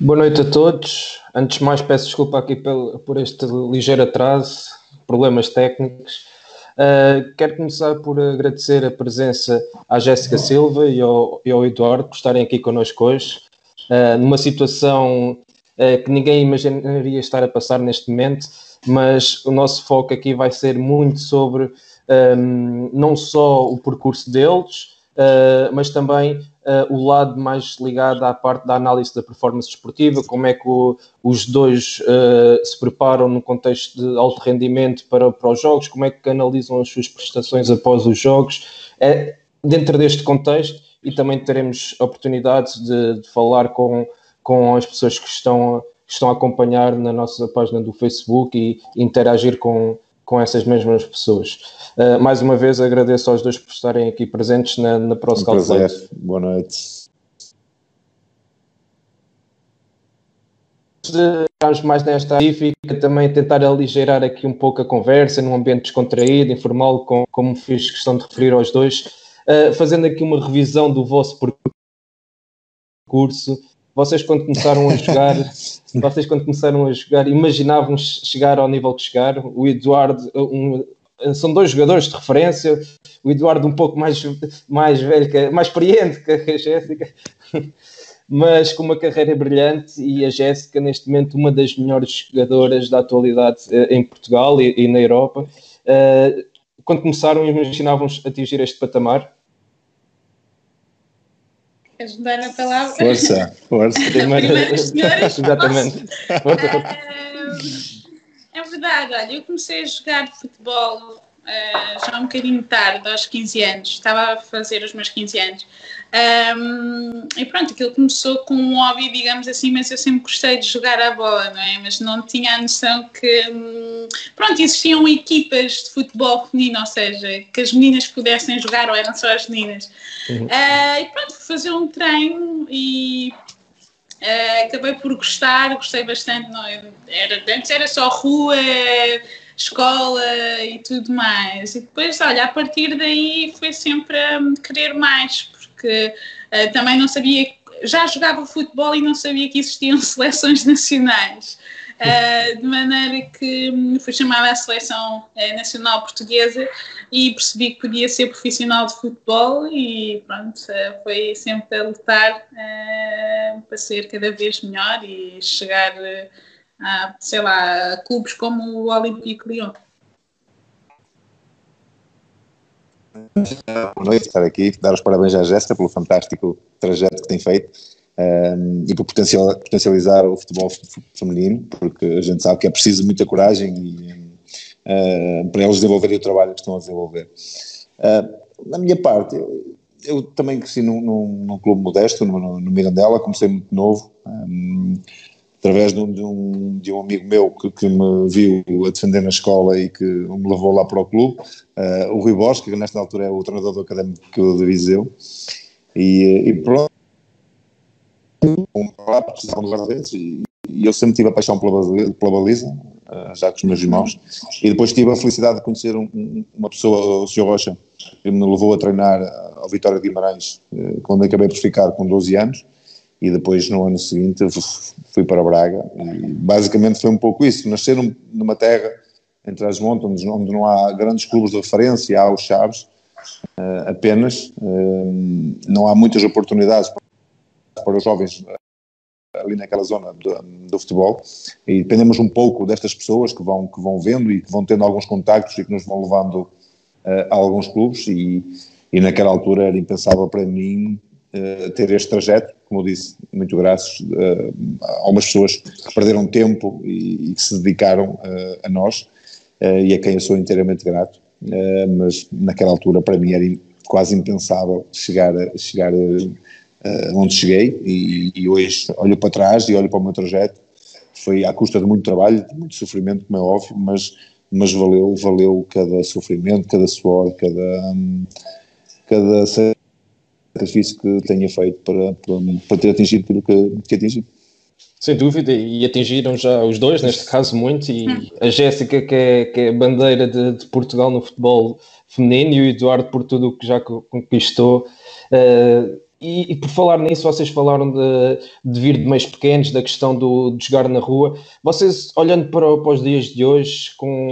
Boa noite a todos. Antes de mais, peço desculpa aqui por este ligeiro atraso, problemas técnicos. Uh, quero começar por agradecer a presença à Jéssica Silva e ao, e ao, Eduardo por estarem aqui connosco hoje, uh, numa situação uh, que ninguém imaginaria estar a passar neste momento, mas o nosso foco aqui vai ser muito sobre um, não só o percurso deles, mas também uh, o lado mais ligado à parte da análise da performance esportiva, como é que o, os dois uh, se preparam no contexto de alto rendimento para, para os jogos, como é que analisam as suas prestações após os jogos. É, dentro deste contexto, e também teremos oportunidade de, de falar com, com as pessoas que estão, que estão a acompanhar na nossa página do Facebook e interagir com, com essas mesmas pessoas. Uh, mais uma vez agradeço aos dois por estarem aqui presentes na, na Pro um. Boa noite. Estamos mais nesta específica, também tentar aligeirar aqui um pouco a conversa, num ambiente descontraído, informal, com, como fiz questão de referir aos dois, uh, fazendo aqui uma revisão do vosso percurso, vocês quando começaram a jogar, vocês quando começaram a jogar, imaginavam chegar ao nível que chegaram? O Eduardo, um, são dois jogadores de referência, o Eduardo um pouco mais, mais velho, que, mais experiente que a Jéssica, mas com uma carreira brilhante e a Jéssica neste momento uma das melhores jogadoras da atualidade eh, em Portugal e, e na Europa. Uh, quando começaram, imaginavam atingir este patamar? Queres dar a palavra? Força, força. Primeiro, Exatamente. É verdade, olha, eu comecei a jogar futebol uh, já um bocadinho tarde, aos 15 anos, estava a fazer os meus 15 anos. Um, e pronto, aquilo começou com um hobby, digamos assim, mas eu sempre gostei de jogar a bola, não é? Mas não tinha a noção que, um, pronto, existiam equipas de futebol feminino, ou seja, que as meninas pudessem jogar ou eram só as meninas. Uhum. Uh, e pronto, fui fazer um treino e uh, acabei por gostar, gostei bastante. Não, é? era, antes era só rua, escola e tudo mais. E depois, olha, a partir daí foi sempre a querer mais, porque uh, também não sabia, já jogava futebol e não sabia que existiam seleções nacionais. Uh, de maneira que fui chamada à seleção uh, nacional portuguesa e percebi que podia ser profissional de futebol e pronto, uh, foi sempre a lutar para ser cada vez melhor e chegar a, sei lá, a clubes como o Olympique Lyon. Boa noite, estar aqui, dar os parabéns à Jéssica pelo fantástico trajeto que tem feito um, e por potencializar o futebol feminino, porque a gente sabe que é preciso muita coragem e, uh, para eles desenvolverem o trabalho que estão a desenvolver. Uh, na minha parte, eu, eu também cresci num, num, num clube modesto, no, no, Mirandela, comecei muito novo, um, através de um, de um, de um, amigo meu que, que, me viu a defender na escola e que me levou lá para o clube, uh, o Rui Bosch, que nesta altura é o treinador do Académico de Viseu, e, e pronto, um de guarda-redes e, e, eu sempre tive a paixão pela, pela baliza, uh, já com os meus irmãos, e depois tive a felicidade de conhecer um, uma pessoa, o Sr. Rocha, que me levou a treinar ao Vitória de Guimarães, uh, quando acabei por ficar com 12 anos, e depois no ano seguinte fui para Braga. E basicamente foi um pouco isso, nascer numa terra entre as montas onde não há grandes clubes de referência, há os Chaves uh, apenas, uh, não há muitas oportunidades para os jovens ali naquela zona do, do, futebol. E dependemos um pouco destas pessoas que vão, que vão vendo e que vão tendo alguns contactos e que nos vão levando uh, a alguns clubes. E, e naquela altura era impensável para mim uh, ter este trajeto, como eu disse, muito graças uh, a algumas pessoas que perderam tempo e, e que se dedicaram a nós e a quem eu sou inteiramente grato, mas naquela altura para mim era quase impensável chegar, chegar uh, onde cheguei e, e, hoje olho para trás e olho para o meu trajeto. Foi à custa de muito trabalho, de muito sofrimento, como é óbvio, mas, mas valeu, valeu cada sofrimento, cada suor, cada, um, cada sacrifício que tenha feito para, para, para ter atingido aquilo que, que atingi. Sem dúvida, e atingiram já os dois, neste caso muito, e a Jéssica, que é, que é bandeira de, de, Portugal no futebol feminino, e o Eduardo por tudo o que já conquistou. Uh, e, e, por falar nisso, vocês falaram de, de, vir de meios pequenos, da questão do, de jogar na rua. Vocês, olhando para, para os dias de hoje, com,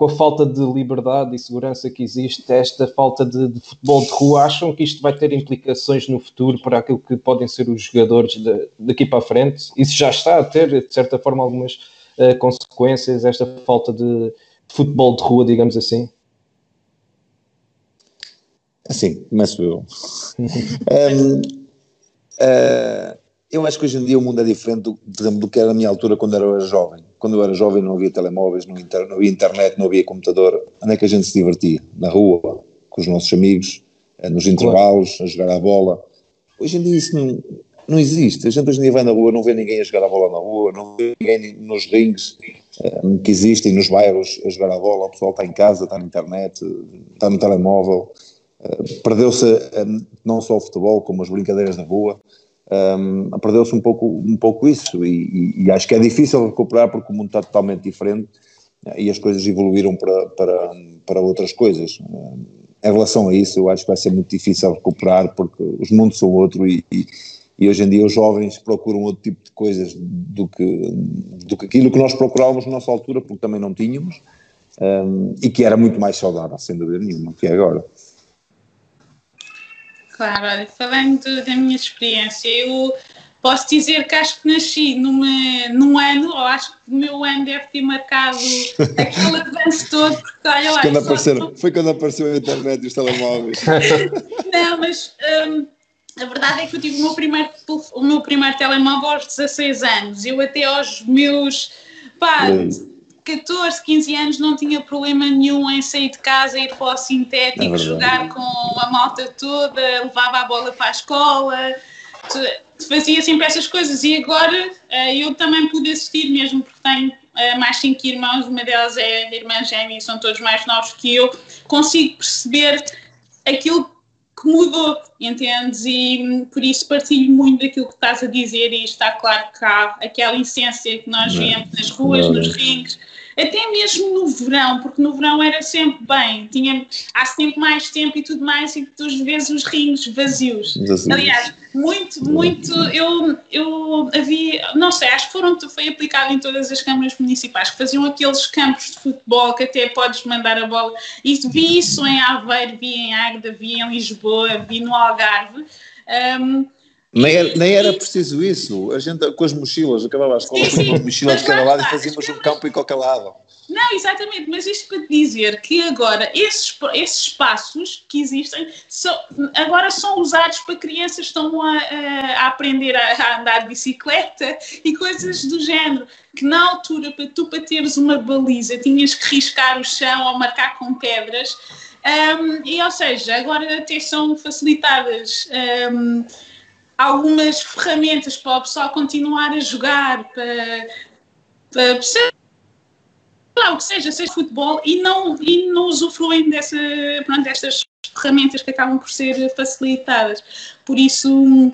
com a falta de liberdade e segurança que existe, esta falta de, de, futebol de rua, acham que isto vai ter implicações no futuro para aquilo que podem ser os jogadores de, daqui para a frente? Isso já está a ter, de certa forma, algumas uh, consequências, esta falta de futebol de rua, digamos assim? Assim, começo eu. um, uh, eh, eu acho que hoje em dia o mundo é diferente do, do que era na minha altura quando eu era jovem. Quando eu era jovem não havia telemóveis, não, inter, não havia internet, não havia computador. Onde é que a gente se divertia? Na rua, com os nossos amigos, eh, nos intervalos, a jogar a bola. Hoje em dia isso não, não existe. A gente hoje em dia vai na rua, não vê ninguém a jogar a bola na rua, não vê ninguém nos rings um, que existem nos bairros a jogar a bola. O pessoal está em casa, está na internet, está no telemóvel. Uh, Perdeu-se um, não só o futebol, como as brincadeiras na rua. Um, Perdeu-se um pouco, um pouco isso e, e, e, acho que é difícil recuperar porque o mundo está totalmente diferente e as coisas evoluíram para, para, para outras coisas. Em relação a isso, eu acho que vai ser muito difícil recuperar porque os mundos são outro e, e e hoje em dia os jovens procuram outro tipo de coisas do que, do que aquilo que nós procurávamos na nossa altura, porque também não tínhamos, um, e que era muito mais saudável, sem dúvida nenhuma, que é agora. Claro, olha, falando da minha experiência, eu posso dizer que acho que nasci numa, num ano, ou acho que o meu ano deve ter marcado aquele avanço todo, porque olha lá. Quando. Foi quando apareceu a internet e os telemóveis. não, mas. Um, a verdade é que eu tive o meu primeiro, o meu primeiro telemóvel aos 16 anos. Eu até aos meus pá, 14, 15 anos não tinha problema nenhum em sair de casa, ir para o sintético, é jogar com a malta toda, levava a bola para a escola, fazia sempre essas coisas. E agora eh, eu também pude assistir, mesmo porque tenho eh, mais cinco irmãos, uma delas é irmã gêmea, são todos mais novos que eu, consigo perceber aquilo que mudou, entendes? E hum, por isso partilho muito daquilo que estás a dizer e está claro que há aquela essência que nós vemos nas ruas, nos rings, até mesmo no verão, porque no verão era sempre bem, tinha, há sempre mais tempo e tudo mais, e tu vezes os rings vazios. Aliás, muito, muito, eu, eu havia, não sei, acho que foram, foi aplicado em todas as câmaras municipais, que faziam aqueles campos de futebol que até podes mandar a bola, e vi isso em Aveiro, vi em Águeda, vi em Lisboa, vi no Algarve, um, nem era, nem era preciso isso. A gente com as mochilas, acabava a escola com uma mochila de cada lado e fazíamos um campo em qualquer lado. Não, exatamente, mas isto para dizer que agora esses, esses espaços que existem são, agora são usados para crianças que estão a, a aprender a, a, andar de bicicleta e coisas do género. Que na altura, para tu para teres uma baliza, tinhas que riscar o chão ou marcar com pedras. Um, e ou seja, agora até são facilitadas. Um, algumas ferramentas para o pessoal continuar a jogar, para, para lá, o que seja, seja futebol, e não, e não usufruem dessa, pronto, destas ferramentas que acabam por ser facilitadas. Por isso,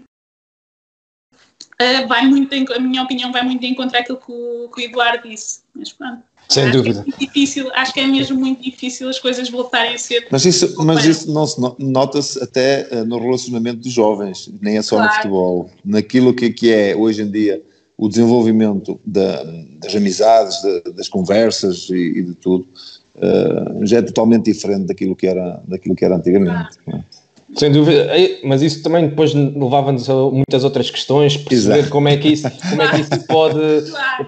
Uh, vai muito a minha opinião vai muito em contra aquilo que o, que o Eduardo disse. Mas pronto. Sem acho dúvida. Que é difícil, acho que é mesmo muito difícil as coisas voltarem a ser. Mas isso, mas isso não se nota-se até uh, no relacionamento dos jovens, nem é só claro. no futebol. Naquilo que, que é hoje em dia o desenvolvimento da, das amizades, da, das conversas e, e de tudo, uh, já é totalmente diferente daquilo que era, daquilo que era antigamente. Claro. Sem dúvida, mas isso também depois levava-nos a muitas outras questões, perceber Exato. como é que isso, como é que isso pode,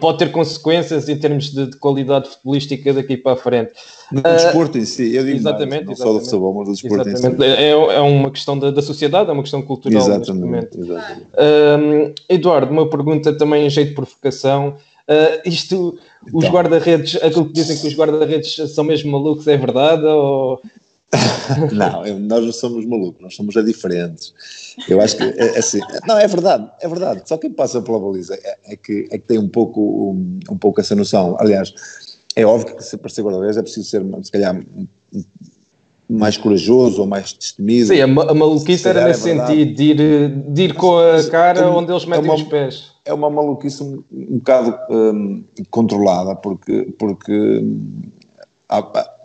pode ter consequências em termos de, de qualidade futebolística daqui para a frente. No uh, desporto em si, eu digo exatamente, mais, não exatamente, só do futebol, mas do desporto exatamente. em si. É, é uma questão da, da, sociedade, é uma questão cultural exatamente, exatamente. Uh, Eduardo, uma pergunta também em jeito de provocação. Uh, isto, os então. guarda-redes, aquilo que dizem que os guarda-redes são mesmo malucos, é verdade? Ou não, nós não somos malucos, nós somos diferentes. Eu acho que é, é, assim, não, é verdade, é verdade. Só quem passa pela baliza é, é que, é que tem um pouco, um, um, pouco essa noção. Aliás, é óbvio que para ser guarda-redes é preciso ser, se calhar, mais corajoso ou mais destemido. Sim, a, a maluquice era nesse é sentido, de ir, de ir com a cara é onde eles metem é uma, os pés. É uma maluquice um, um bocado um, controlada, porque, porque há,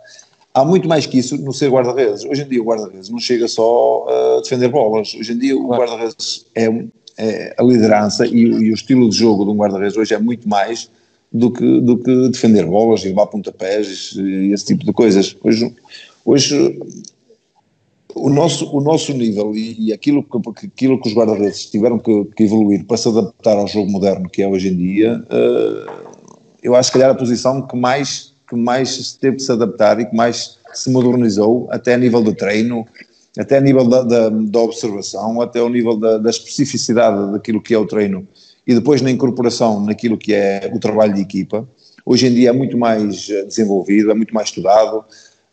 há muito mais que isso no ser guarda-redes. Hoje em dia o guarda-redes não chega só a defender bolas. Hoje em dia o guarda-redes é, é, a liderança e, e, o estilo de jogo de um guarda-redes hoje é muito mais do que, do que defender bolas e levar pontapés e esse tipo de coisas. Hoje, hoje o nosso, o nosso nível e, e aquilo, que, aquilo que os guarda-redes tiveram que, que, evoluir para se adaptar ao jogo moderno que é hoje em dia, uh, eu acho que calhar a posição que mais, que mais teve de se adaptar e que mais se modernizou, até a nível de treino, até a nível da, da, da observação, até ao nível da, da especificidade daquilo que é o treino e depois na incorporação naquilo que é o trabalho de equipa. Hoje em dia é muito mais eh, desenvolvido, é muito mais estudado,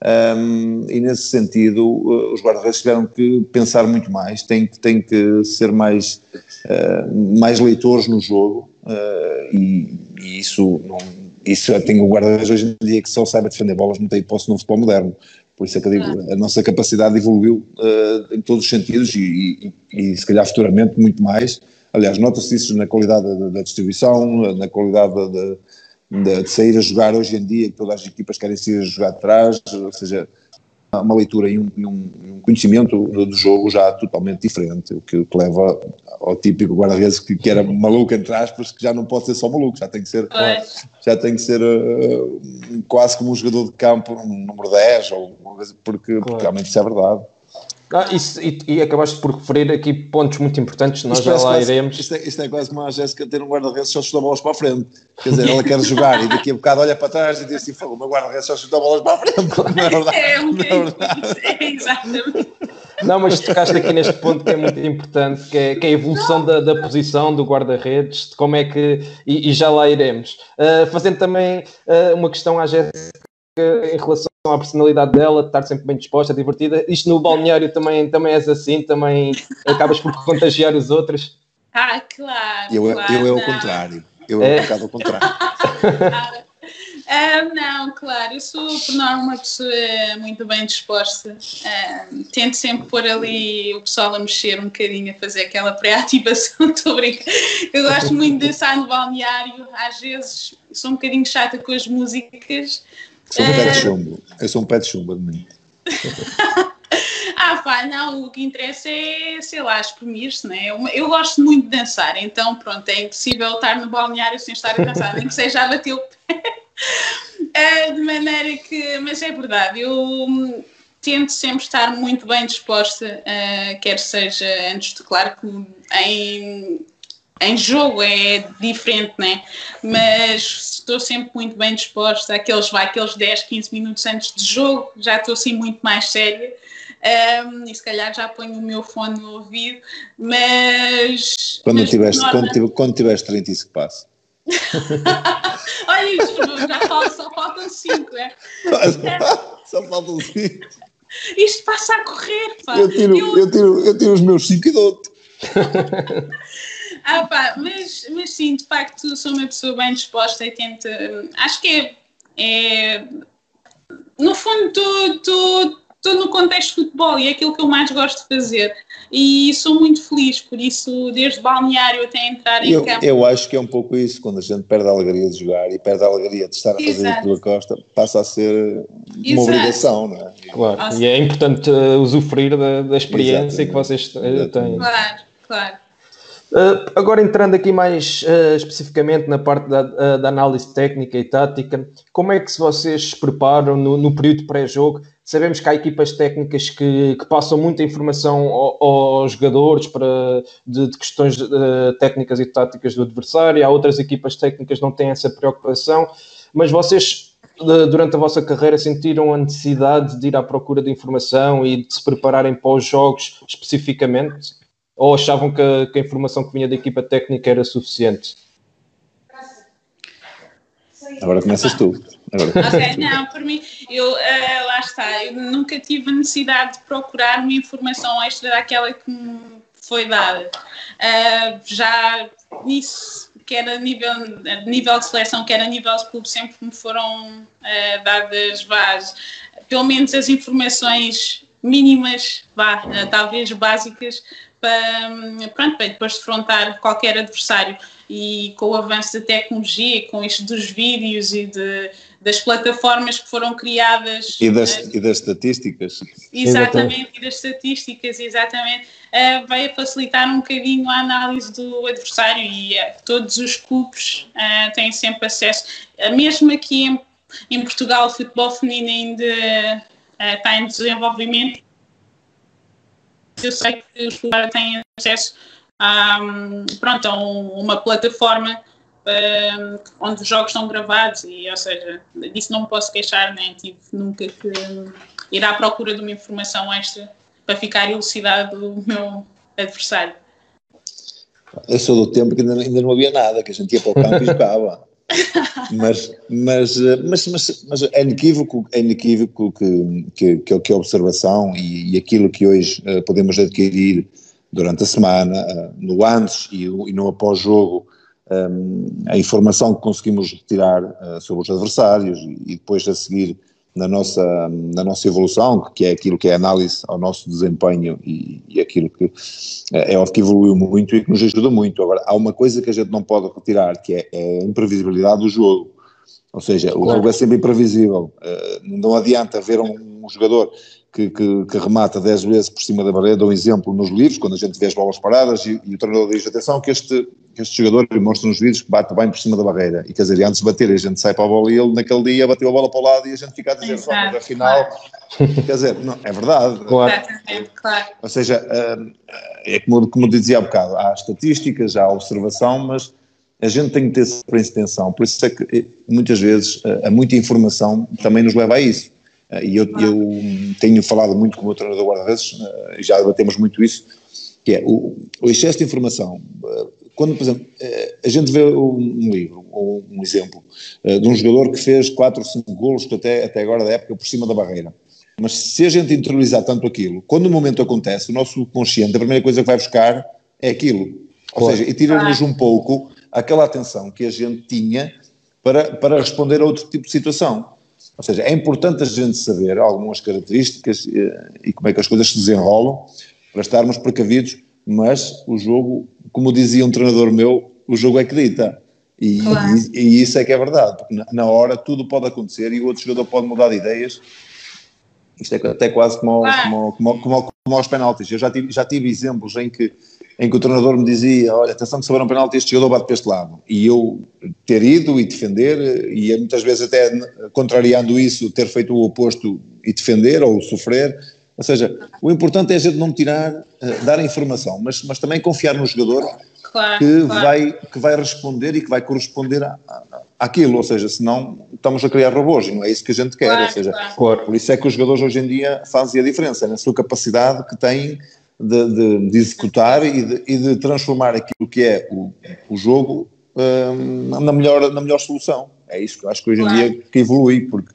um, e nesse sentido uh, os guarda-redes tiveram que pensar muito mais, têm, têm que ser mais, uh, mais leitores no jogo, uh, e, e, isso não, isso tem o guarda-redes hoje em dia que só saiba defender bolas, não tem hipótese no futebol moderno. Por isso é que eu digo, a nossa capacidade evoluiu em todos os sentidos e, e, e se calhar futuramente muito mais Aliás, nota-se isso na qualidade da, da distribuição, na qualidade da, de, de, sair a jogar hoje em dia, que todas as equipas querem sair a jogar atrás, ou seja, uma leitura e um, um, conhecimento do jogo já totalmente diferente, o que, que leva ao típico guarda-redes que, que, era maluco, entre aspas, que já não pode ser só maluco, já tem que ser, já tem que ser uh, quase como um jogador de campo, um número 10, ou, porque, porque realmente isso é verdade. Ah, isso, e, e, acabaste por referir aqui pontos muito importantes, nós já lá quase, iremos. Isto é, isto é, quase como a Jéssica ter um guarda-redes só chuta bolas para a frente. Quer dizer, ela quer jogar e daqui a bocado olha para trás e diz assim: o meu guarda-redes só chuta bolas para a frente. Não é verdade? É, um não é, verdade. é exatamente. Não, mas tocaste aqui neste ponto que é muito importante, que é, que é a evolução da, da, posição do guarda-redes, de como é que. E, e já lá iremos. Uh, fazendo também uh, uma questão à Jéssica em relação à personalidade dela, de estar sempre bem disposta, divertida. Isto no balneário também, também és assim, também acabas por contagiar os outros. Ah, claro. Eu, claro, eu é o contrário. Eu é, é um bocado ao contrário. Ah, não, claro, eu sou por norma uma pessoa muito bem disposta. Ah, tento sempre pôr ali o pessoal a mexer um bocadinho, a fazer aquela pré-ativação. Estou Eu gosto muito de dançar no balneário, às vezes sou um bocadinho chata com as músicas, Sou um pé de chumbo. Eu sou um pé de chumbo, de ah, pá, não, o que interessa é, sei lá, exprimir-se, né? Eu, eu gosto muito de dançar, então, pronto, é impossível estar no balneário sem estar a dançar, nem que seja a bater o pé. uh, de maneira que, mas é verdade, eu hum, tento sempre estar muito bem disposta, uh, quer seja antes de, claro, que em em jogo é diferente, né? Mas estou sempre muito bem disposta. Aqueles, vai, aqueles 10, 15 minutos antes de jogo, já estou assim muito mais séria. Um, e se calhar já ponho o meu fone no ouvido, mas. Quando, mas, tiveste, norma... quando, quando tiveste 30 isso que passa. Olha isso, já falo, só faltam 5, é? Só faltam 5. Isto passa a correr, pá. Eu tiro, eu... Eu tiro, eu tiro os meus 5 e dou-te. ah, pá, mas, mas sim, de facto, sou uma pessoa bem disposta e tento. Acho que é. é no fundo, estou no contexto de futebol e é aquilo que eu mais gosto de fazer. E sou muito feliz por isso, desde balneário até entrar em eu, campo. Eu acho que é um pouco isso, quando a gente perde a alegria de jogar e perde a alegria de estar a fazer Exato. pela costa, passa a ser uma Exato. obrigação, não é? Claro, Nossa. e é importante uh, usufruir da, da experiência Exatamente. que vocês uh, têm. Claro, claro. Uh, agora entrando aqui mais uh, especificamente na parte da, uh, da, análise técnica e tática, como é que vocês se preparam no, no período pré-jogo? Sabemos que há equipas técnicas que, que passam muita informação ao, aos jogadores para, de, de questões técnicas e táticas do adversário, há outras equipas técnicas que não têm essa preocupação, mas vocês durante a vossa carreira sentiram a necessidade de ir à procura de informação e de se prepararem para os jogos especificamente? Ou achavam que a, que a informação que vinha da equipa técnica era suficiente? Agora começas tu. Agora não, por mim, eu, uh, lá está, eu nunca tive a necessidade de procurar uma informação extra daquela que me foi dada. Uh, já nisso, quer a nível, a nível de seleção, quer a nível de clube, sempre me foram uh, dadas várias, pelo menos as informações mínimas, vá, talvez básicas, para, pronto, para depois defrontar qualquer adversário. E com o avanço da tecnologia, com isto dos vídeos e de, das plataformas que foram criadas. E das, uh, e das estatísticas. Exatamente, e das estatísticas, exatamente. Uh, vai facilitar um bocadinho a análise do adversário e uh, todos os clubes têm sempre acesso. mesmo aqui em, em Portugal, o futebol feminino ainda está em desenvolvimento eu sei que os clubes têm acesso a, pronto, a um, uma plataforma um, onde os jogos são gravados e, ou seja, disso não me posso queixar, nem tive nunca que ir à procura de uma informação extra para ficar elucidado o meu adversário. Eu sou do tempo que ainda, ainda não havia nada, que a gente ia para o campo e jogava. mas, mas, mas, mas, mas é inequívoco, é inequívoco que, que, que, a observação e, e, aquilo que hoje uh, podemos adquirir durante a semana, uh, no antes e, e no após-jogo, a informação que conseguimos retirar sobre os adversários e depois a seguir na nossa, na nossa evolução, que é aquilo que é análise ao nosso desempenho e, e aquilo que é, é óbvio que evoluiu muito e que nos ajuda muito. Agora, há uma coisa que a gente não pode retirar, que é, é a imprevisibilidade do jogo. Ou seja, o jogo é sempre imprevisível. Uh, não adianta ver um, um jogador que, que, que, remata 10 vezes por cima da barreira, dou um exemplo nos livros, quando a gente vê as bolas paradas e, e o treinador diz, atenção que este, que este jogador mostra nos vídeos que bate bem por cima da barreira, e quer dizer, antes de bater a gente sai para a bola e ele naquele dia bateu a bola para o lado e a gente fica a dizer, mas afinal, quer dizer, não, é verdade. Claro. claro. Ou seja, é como, como dizia há bocado, há estatísticas, há observação, mas a gente tem que ter sempre atenção, por isso é que eh, muitas vezes a eh, muita informação também nos leva a isso e eu, eu, tenho falado muito com o meu treinador guarda-redes, eh, e já debatemos muito isso, que é o, o, excesso de informação. Eh, quando, por exemplo, a gente vê um, livro, ou um exemplo, de um jogador que fez 4 ou 5 golos até, até agora da época por cima da barreira. Mas se a gente interiorizar tanto aquilo, quando o momento acontece, o nosso consciente, a primeira coisa que vai buscar é aquilo. Ou seja, e tira-nos um pouco aquela atenção que a gente tinha para, para responder a outro tipo de situação. Ou seja, é importante a gente saber algumas características eh, e como é que as coisas se desenrolam para estarmos precavidos, mas o jogo, como dizia um treinador meu, o jogo é que dita. E, claro. e, e, isso é que é verdade, porque na, na, hora tudo pode acontecer e o outro jogador pode mudar de ideias. Isto é até quase como, claro. como, como, como, como aos penaltis. Eu já tive, já tive exemplos em que em que o treinador me dizia, olha, atenção que se houver um penalti este jogador bate para este lado, e eu ter ido e defender, e muitas vezes até contrariando isso, ter feito o oposto e defender ou sofrer, ou seja, o importante é a gente não tirar, uh, dar a informação, mas, mas também confiar no jogador claro, que, claro. Vai, que vai responder e que vai corresponder à, àquilo, ou seja, senão estamos a criar robôs e não é isso que a gente quer, claro, ou seja, por isso é que os jogadores hoje em dia fazem a diferença, na sua capacidade que têm de, de, de executar e de, e de, transformar aquilo que é o, o jogo um, na, melhor, na melhor solução. É isso que eu acho que hoje em dia que evolui, porque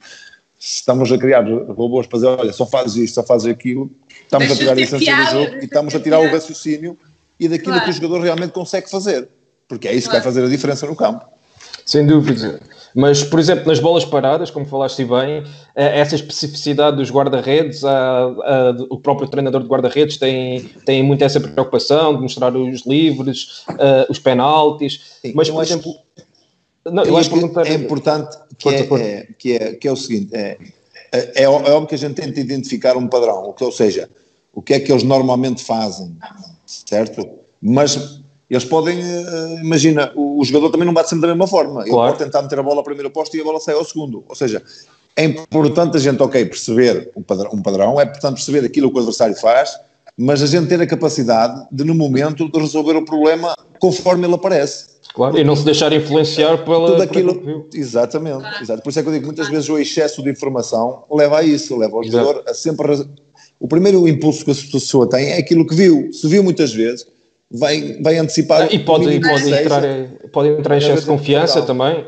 se estamos a criar robôs para dizer, olha, só fazes isto, só fazes aquilo, estamos Deixa a tirar a essência do jogo e estamos a tirar o raciocínio e daquilo claro. que o jogador realmente consegue fazer, porque é isso claro. que vai fazer a diferença no campo. Sem dúvida. Mas, por exemplo, nas bolas paradas, como falaste bem, eh, essa especificidade dos guarda-redes, o próprio treinador de guarda-redes tem, tem muito essa preocupação de mostrar os livres, uh, os penaltis. Sim, mas, por exemplo. Não, eu acho que é importante que é, é, que, é, que é o seguinte: é, é, é óbvio que a gente tenta identificar um padrão, ou seja, o que é que eles normalmente fazem, certo? Mas eles podem, uh, imagina, o, jogador também não bate sempre da mesma forma. Ele pode tentar meter a bola ao primeiro posto e a bola sai ao segundo. Ou seja, é importante a gente, ok, perceber um padrão, um padrão, é importante perceber aquilo que o adversário faz, mas a gente ter a capacidade de, no momento, de resolver o problema conforme ele aparece. Claro, e não se deixar influenciar pela. Tudo aquilo. Exatamente, exato. Por isso é que eu digo que muitas vezes o excesso de informação leva a isso, leva o jogador a sempre. O primeiro impulso que a pessoa tem é aquilo que viu. Se viu muitas vezes, vai, vai antecipar. Ah, e pode, e pode, entrar, pode entrar em excesso de confiança também.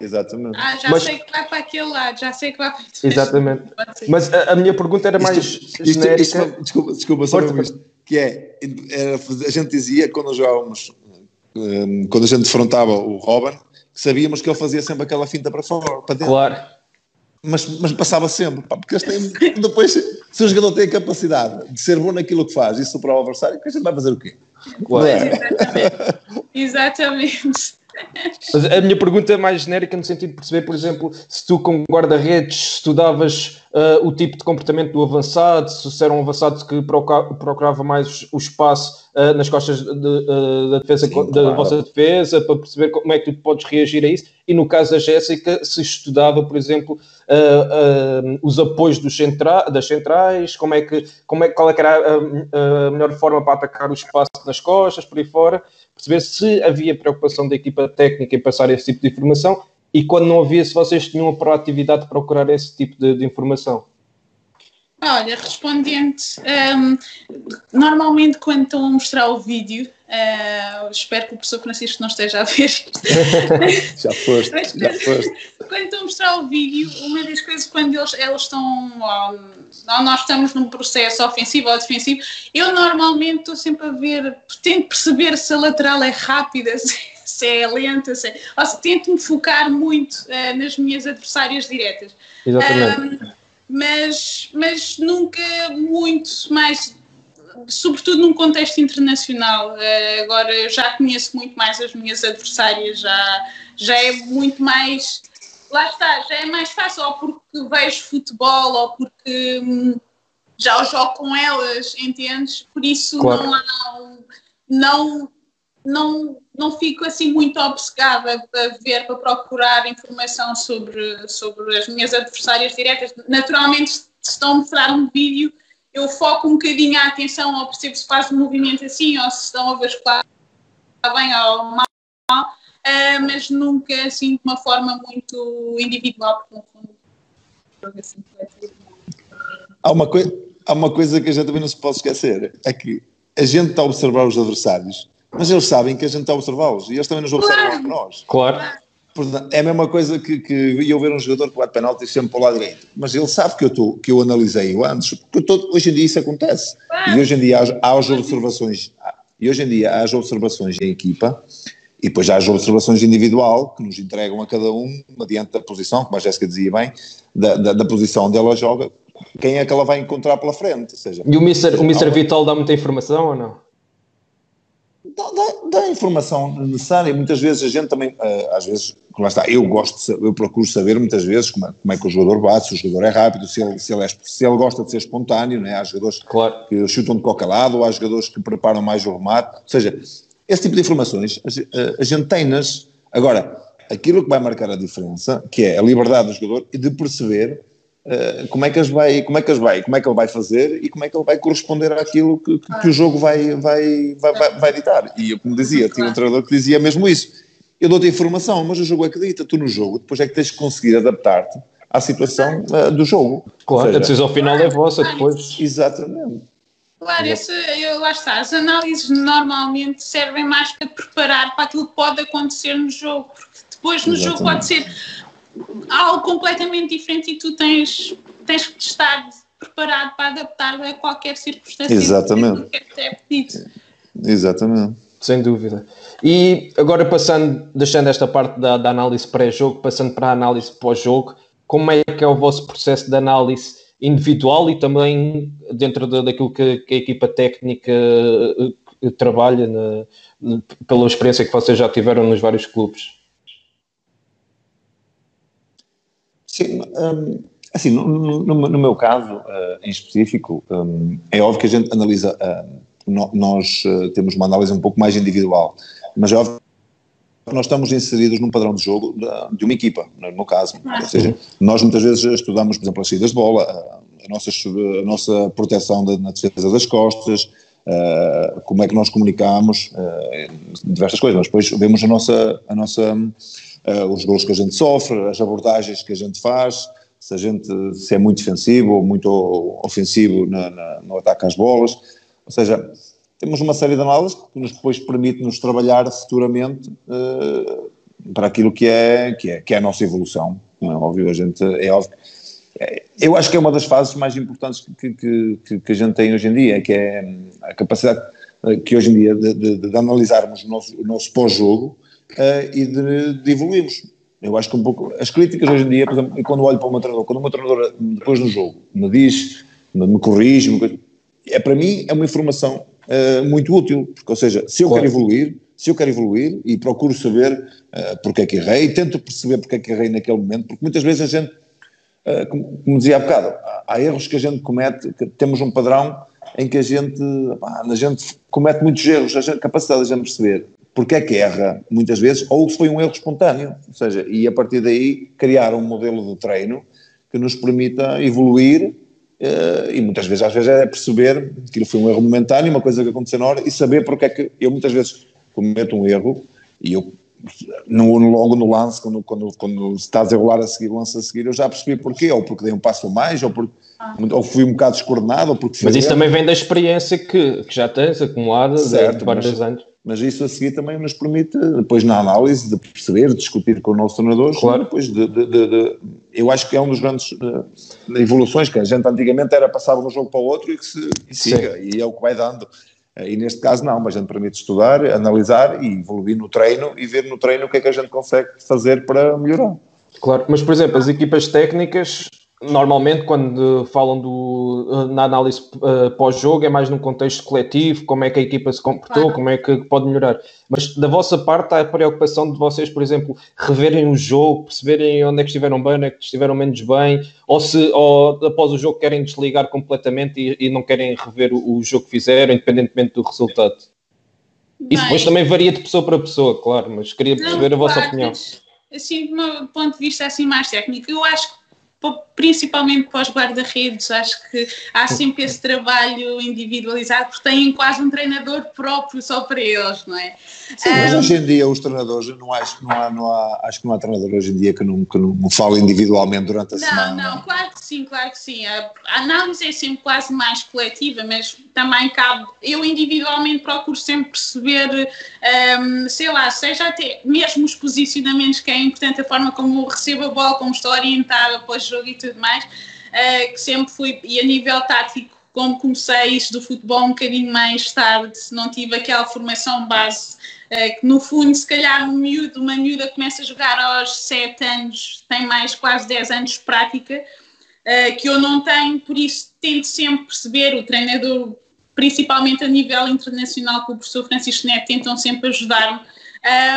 Exatamente. Ah, já Mas, sei que vai para aquele lado, já sei que vai para Exatamente. Mas a, a, minha pergunta era mais isto, genérica. Isto, isto, desculpa, desculpa só isto, que é, era, a gente dizia quando jogávamos, um, quando a gente defrontava o Robin, que sabíamos que ele fazia sempre aquela finta para fora, para dentro. Claro. Mas, mas passava sempre, pá, porque eles têm, depois se o jogador tem a capacidade de ser bom naquilo que faz e superar o adversário, a gente vai fazer o quê? Exatamente. Exatamente. Mas a minha pergunta é mais genérica no sentido de perceber, por exemplo, se tu como guarda-redes estudavas uh, o tipo de comportamento do avançado, se era um avançado que procurava mais o espaço uh, nas costas de, uh, da, defesa, Sim, da claro. vossa defesa, para perceber como é que tu podes reagir a isso. E no caso da Jéssica, se estudava, por exemplo, os apoios dos centra das centrais, como é que, como é, qual é que era a, a melhor forma para atacar o espaço nas costas, por aí fora perceber se havia preocupação da equipa técnica em passar esse tipo de informação e quando não havia, se vocês tinham a proatividade de procurar esse tipo de, de informação. Olha, respondente, um, normalmente quando estão a mostrar o vídeo, uh, espero que o professor Francisco não esteja a ver isto. já foste, Mas, já foste. Quando estão a mostrar o vídeo, uma das coisas quando eles, eles estão, ou, nós estamos num processo ofensivo ou defensivo, eu normalmente estou sempre a ver, tento perceber se a lateral é rápida, se, se é lenta, se, é, ou se tento me focar muito uh, nas minhas adversárias diretas. Exatamente. Um, mas, mas nunca muito mais, sobretudo num contexto internacional. Uh, agora eu já conheço muito mais as minhas adversárias, já, já é muito mais. Lá está, já é mais fácil, ou porque vejo futebol, ou porque hum, já jogo com elas, entendes? Por isso claro. não. Não, não, não fico assim muito obcecada para ver, para procurar informação sobre, sobre as minhas adversárias diretas. Naturalmente, se estão a mostrar um vídeo, eu foco um bocadinho a atenção ou percebo se faz um movimento assim ou se estão a ver está bem ou mal, uh, mas nunca assim de uma forma muito individual, porque no fundo assim, há uma, coi há uma coisa que a gente também não se pode esquecer, é que a gente está a observar os adversários mas eles sabem que a gente está a observá-los e eles também nos observam claro. nós. Claro. É a mesma coisa que, que eu ver um jogador que bate penalti sempre para o lado direito. Mas ele sabe que eu, tô, que eu analisei o antes, porque tô, hoje em dia isso acontece. E hoje em dia há, há as observações, e hoje em dia há as observações em equipa, e depois há as observações individual, que nos entregam a cada um, mediante da posição, como a Jéssica dizia bem, da, da, da, posição onde ela joga, quem é que ela vai encontrar pela frente. Ou seja, e o Mr. O Mr. Vital dá muita informação ou não? dá, dá, dá, informação necessária. Muitas vezes a gente também, uh, às vezes, lá está, eu gosto, de, eu procuro saber muitas vezes como é, como é, que o jogador bate, se o jogador é rápido, se ele, se ele, é, se ele gosta de ser espontâneo, né? há jogadores claro. que chutam de qualquer lado, ou há jogadores que preparam mais o remate, ou seja, esse tipo de informações a, a gente tem-nas. Agora, aquilo que vai marcar a diferença, que é a liberdade do jogador e de perceber Uh, como é que as vai, como é que as vai, como é que ele vai fazer e como é que ele vai corresponder àquilo que, que, que o jogo vai, vai, vai, vai, vai ditar. E eu, como dizia, tinha um treinador que dizia mesmo isso. Eu dou-te informação, mas o jogo acredita, tu no jogo, depois é que tens de conseguir adaptar-te à situação uh, do jogo. Claro, seja, a decisão final é vossa depois. Exatamente. Claro, esse, eu, lá está. As análises normalmente servem mais para preparar para aquilo que pode acontecer no jogo, porque depois no Exatamente. jogo pode ser algo completamente diferente e tu tens, tens que estar preparado para adaptar a qualquer circunstância. Exatamente. Que é pedido. Exatamente. Sem dúvida. E agora passando, deixando esta parte da, da análise pré-jogo, passando para a análise pós-jogo, como é que é o vosso processo de análise individual e também dentro de, daquilo que, que, a equipa técnica uh, trabalha na, pela experiência que vocês já tiveram nos vários clubes? Sim, um, assim, no, no, no, meu caso uh, em específico, um, é óbvio que a gente analisa, uh, no, nós uh, temos uma análise um pouco mais individual, mas é óbvio que nós estamos inseridos num padrão de jogo de, de uma equipa, no meu caso. Ou seja, nós muitas vezes estudamos, por exemplo, as saídas de bola, a nossa, a nossa proteção na defesa das costas, Uh, como é que nós comunicamos, uh, diversas coisas, mas depois vemos a nossa, a nossa uh, os gols que a gente sofre, as abordagens que a gente faz, se a gente se é muito defensivo ou muito ofensivo na, na, no ataque às bolas. Ou seja, temos uma série de análises que nos depois permite-nos trabalhar futuramente uh, para aquilo que é, que, é, que é a nossa evolução. Não é óbvio, a gente, é óbvio. Eu acho que é uma das fases mais importantes que, que, que, que a gente tem hoje em dia, que é a capacidade que hoje em dia de, de, de analisarmos o nosso, o nosso pós-jogo uh, e de, de, evoluirmos. Eu acho que um pouco, as críticas hoje em dia, por exemplo, quando olho para uma treinador, quando uma treinadora depois do jogo me diz me corrige, me... é para mim é uma informação uh, muito útil, porque, ou seja, se eu claro. quero evoluir, se eu quero evoluir e procuro saber uh, porque é que errei, tento perceber porque é que errei naquele momento, porque muitas vezes a gente, uh, como, como, dizia há bocado, há, há, erros que a gente comete, temos um padrão em que a gente, pá, a gente comete muitos erros, a gente, capacidade de a gente perceber porque é que erra muitas vezes, ou foi um erro espontâneo, ou seja, e a partir daí criar um modelo de treino que nos permita evoluir uh, e muitas vezes, às vezes é perceber que aquilo foi um erro momentâneo, uma coisa que aconteceu na hora e saber porque é que eu muitas vezes cometo um erro e eu no, logo no lance, quando, quando, quando está a desenrolar a seguir, o lance a seguir, eu já percebi porquê, ou porque dei um passo a mais, ou porque ah. ou fui um bocado descoordenado, ou porque... Mas isso erro. também vem da experiência que, que já tens acumulada certo, de vários anos mas isso a seguir também nos permite, depois na análise, de perceber, de discutir com o nosso treinador, claro. depois de, de, de, eu acho que é um dos grandes uh, evoluções, que a gente antigamente era passar de um jogo para o outro e que se e siga, e é o que vai dando. Uh, e neste caso não, mas a gente permite estudar, analisar e evoluir no treino e ver no treino o que é que a gente consegue fazer para melhorar. Claro, mas por exemplo, as equipas técnicas normalmente quando falam do, na análise uh, pós-jogo é mais num contexto coletivo, como é que a equipa se comportou, claro. como é que pode melhorar. Mas da vossa parte há a preocupação de vocês, por exemplo, reverem o jogo, perceberem onde é que estiveram bem, onde é que estiveram menos bem, ou se ou, após o jogo querem desligar completamente e, e não querem rever o, o, jogo que fizeram, independentemente do resultado. Isso depois também varia de pessoa para pessoa, claro, mas queria perceber não, a vossa claro, opinião. Assim, do ponto de vista assim mais técnico, eu acho que principalmente para os guarda-redes, acho que há sempre esse trabalho individualizado, porque têm quase um treinador próprio só para eles, não é? Sim, um, mas hoje em dia os treinadores, não acho, não há, não há, acho que não há treinador hoje em dia que não, que não fale individualmente durante a não, semana. Não, não, claro que sim, claro que sim. A, análise é sempre quase mais coletiva, mas também cabe, eu individualmente procuro sempre perceber, um, sei lá, seja até mesmo os posicionamentos que é importante, a forma como recebo a bola, como estou orientada após jogo e tudo mais, uh, que sempre fui, e a nível tático, como comecei isso do futebol um bocadinho mais tarde, não tive aquela formação base, uh, que no fundo, se calhar um miúdo, uma miúda começa a jogar aos 7 anos, tem mais quase 10 anos de prática, uh, que eu não tenho, por isso tento sempre perceber, o treinador, principalmente a nível internacional, com o professor Francisco Neto, tentam sempre ajudar-me,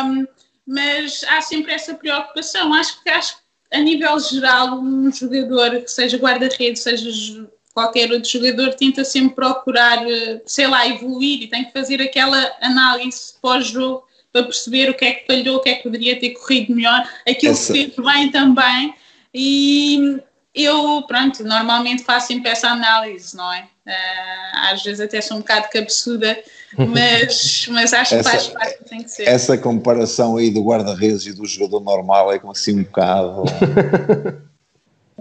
um, mas há sempre essa preocupação, acho que acho a nível geral, um jogador que seja guarda-redes, seja qualquer outro jogador, tenta sempre procurar, eh, sei lá, evoluir e tem que fazer aquela análise pós-jogo para perceber o que é que falhou, o que é que poderia ter corrido melhor, aquilo Essa... que fez bem também. E eu, pronto, normalmente faço sempre essa análise, não é? Uh, às vezes até sou um bocado cabeçuda, mas, mas acho essa, que faz parte, tem que ser. Essa comparação aí do guarda-redes e do jogador normal é como assim um bocado.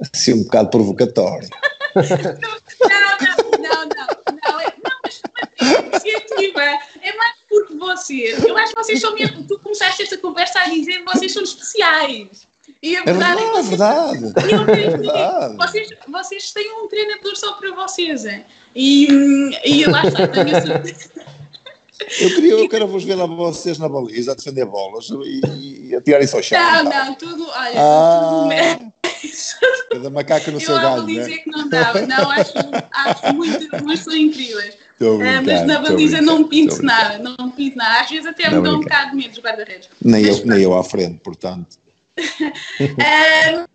assim um bocado provocatório. não, não, não, não, não, é, não, mas uma iniciativa é mais porque vocês, eu acho que vocês são mesmo, tu começaste esta conversa a dizer que vocês são especiais. E a verdade é, verdade, é vocês, é verdade. Vocês, vocês têm um treinador só para vocês, hein? E, e lá está, tenho a certeza. Eu queria, eu quero vos ver lá vocês na baliza a defender bolas e, e a tirar isso ao chão. Não, não, tudo, olha, ah, tudo Cada macaco no eu seu galho. Eu dizer né? que não dava, não, acho, acho muito, mas são incríveis. Uh, mas na baliza não pinto nada, não pinto nada. Às vezes até me dão um bocado de medo dos guarda-redes. Nem, eu, nem eu à frente, portanto. Um,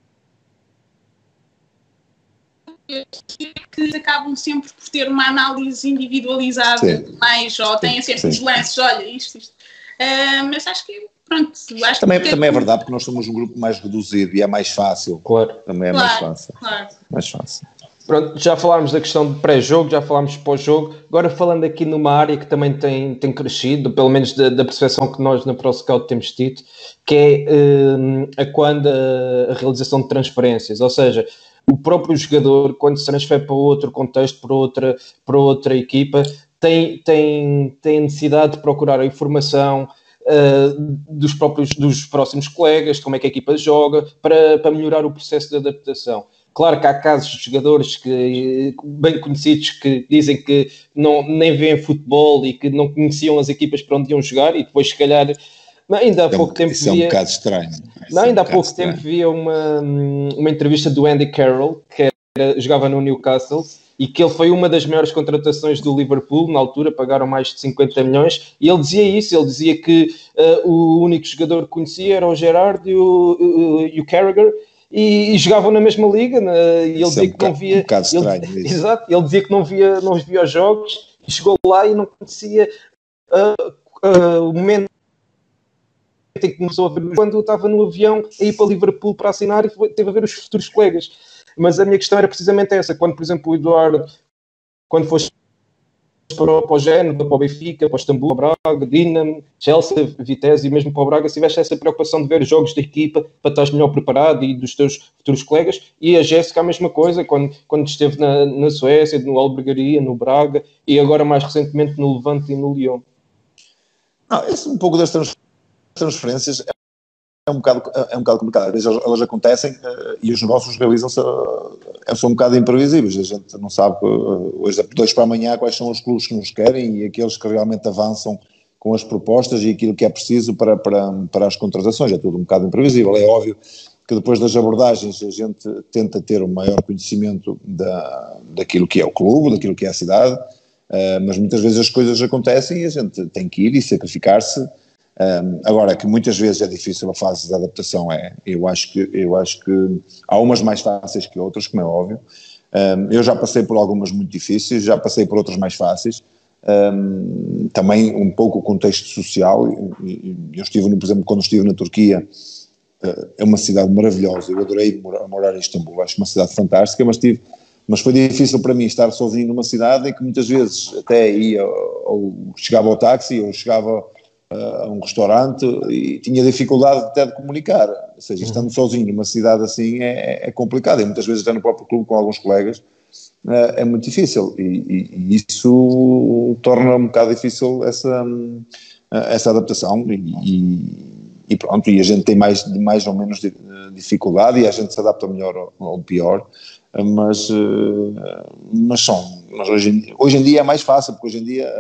que acabam sempre por ter uma análise individualizada sim. mais, ou têm sempre os lances, olha, isto, isto. Uh, mas acho que pronto, acho também, que também é verdade porque nós somos um grupo mais reduzido e é mais fácil. Claro. Também é claro, mais fácil. Claro. Mais fácil. Pronto, já falámos da questão de pré-jogo, já falámos pós-jogo, agora falando aqui numa área que também tem, tem crescido, pelo menos da, da percepção que nós na ProScout temos tido, que é uh, a quando a, a, realização de transferências, ou seja, o próprio jogador, quando se transfere para outro contexto, para outra, para outra equipa, tem, tem, tem necessidade de procurar a informação, Uh, dos próprios dos próximos colegas, como é que a equipa joga, para, para melhorar o processo de adaptação. Claro que há casos de jogadores que, bem conhecidos que dizem que não, nem veem futebol e que não conheciam as equipas para onde iam jogar e depois, se calhar, ainda há é pouco tempo. Isso via, é um bocado estranho. Não, ainda é um há pouco estranho. tempo via uma, uma entrevista do Andy Carroll, que era, jogava no Newcastle, e que ele foi uma das maiores contratações do Liverpool, na altura pagaram mais de 50 milhões, e ele dizia isso, ele dizia que uh, o único jogador que conhecia era o Gerard e o, uh, e o Carragher, e, e, jogavam na mesma liga, e ele dizia é um que não via... Um bocado estranho ele, Exato, ele dizia que não via, não via os jogos, e chegou lá e não conhecia uh, o momento em que começou a ver quando eu estava no avião a ir para Liverpool para assinar e teve a ver os futuros colegas. Mas a minha questão era precisamente essa. Quando, por exemplo, o Eduardo, quando foste para, o Género, para o Benfica, para o Istambul, para o Braga, Dinamo, Chelsea, Vitesse e mesmo para o Braga, se tiveste essa preocupação de ver jogos de equipa para estar melhor preparado e dos teus futuros colegas. E a Jéssica a mesma coisa, quando, quando esteve na, na Suécia, no Albergaria, no Braga e agora mais recentemente no Levante e no Lyon. Não, esse um pouco das transferências é um bocado, é um bocado complicado. Às vezes elas acontecem uh, e os negócios realizam-se, uh, são um bocado imprevisíveis. A gente não sabe, uh, hoje, de dois para amanhã, quais são os clubes que nos querem e aqueles que realmente avançam com as propostas e aquilo que é preciso para, para, para as contratações. É tudo um bocado imprevisível. É óbvio que depois das abordagens a gente tenta ter um maior conhecimento da, daquilo que é o clube, daquilo que é a cidade, mas muitas vezes as coisas acontecem e a gente tem que ir e sacrificar-se um, agora, que muitas vezes é difícil a fase de adaptação, é. Eu acho que, eu acho que há umas mais fáceis que outras, como é óbvio. Um, eu já passei por algumas muito difíceis, já passei por outras mais fáceis. Um, também um pouco o contexto social. Eu estive, por exemplo, quando estive na Turquia, uh, é uma cidade maravilhosa. Eu adorei morar, morar em Istambul, acho uma cidade fantástica, mas tive mas foi difícil para mim estar sozinho numa cidade em que muitas vezes até ia ou chegava ao táxi ou chegava a um restaurante e tinha dificuldade até de comunicar. Ou seja, estando uhum. sozinho numa cidade assim é, é complicado. E muitas vezes até no próprio clube com alguns colegas é, é muito difícil. E, e, e, isso torna um bocado difícil essa, essa adaptação. E, e, pronto, e a gente tem mais, mais ou menos dificuldade e a gente se adapta melhor ou, pior. Mas, mas são. Mas hoje, hoje em dia é mais fácil, porque hoje em dia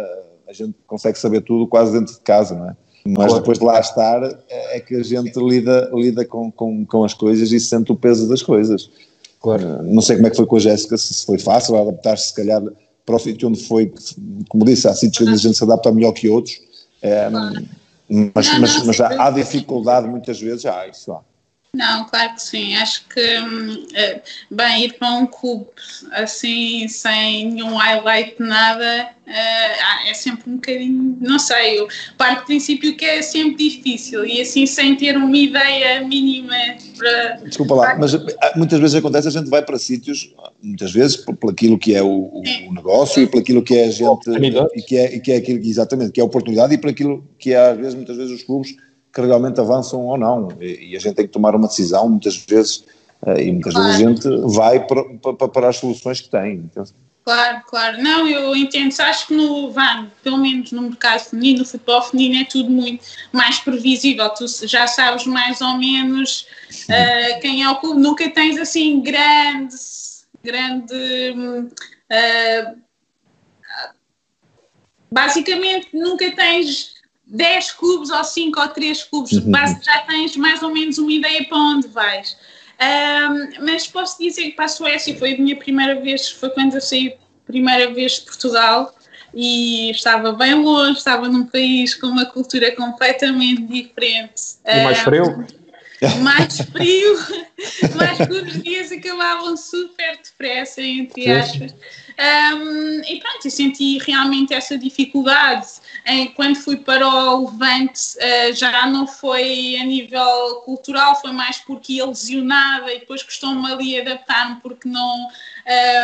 a gente consegue saber tudo quase dentro de casa, não é? Mas depois de lá estar é que a gente lida, lida com, com, com as coisas e sente o peso das coisas. Claro. Eh, não sei como é que foi com a Jéssica, se foi fácil adaptar-se, se calhar, para o sítio onde foi, como disse, há sítios onde a gente se adapta melhor que outros, é, mas, mas, mas há dificuldade muitas vezes, há isso há. Não, claro que sim. Acho que, hum, é, bem, ir para um clube assim, sem nenhum highlight, nada, é, é sempre um bocadinho, não sei, eu parto do princípio que é sempre difícil e assim, sem ter uma ideia mínima para. Desculpa lá, mas ah, muitas vezes acontece, a gente vai para sítios, muitas vezes, por, aquilo que é o, o negócio e por aquilo que é a gente. E que é, e que é aquilo, exatamente, que é a oportunidade e por aquilo que é, às vezes, muitas vezes, os clubes que realmente avançam ou não. E, e a gente tem que tomar uma decisão, muitas vezes, uh, e muitas claro. vezes a gente vai para, para, para as soluções que tem. Então, Claro, claro. Não, eu entendo. Acho que no VAN, pelo menos no mercado feminino, no futebol feminino, é tudo muito mais previsível. Tu já sabes mais ou menos uh, quem é o clube. Nunca tens assim grande, grande. Uh, basicamente, nunca tens 10 clubes ou 5 ou 3 clubes, uhum. já tens mais ou menos uma ideia para onde vais. Um, mas posso dizer que para a Suécia foi a minha primeira vez, foi quando eu saí primeira vez de Portugal e estava bem longe, estava num país com uma cultura completamente diferente. E mais frio? mais frio, mais que os dias acabavam super depressa, entre aspas. Um, e pronto, eu senti realmente essa dificuldade. Em, quando fui para o Levante, uh, já não foi a nível cultural, foi mais porque ia lesionada e depois custou-me ali adaptar-me porque não.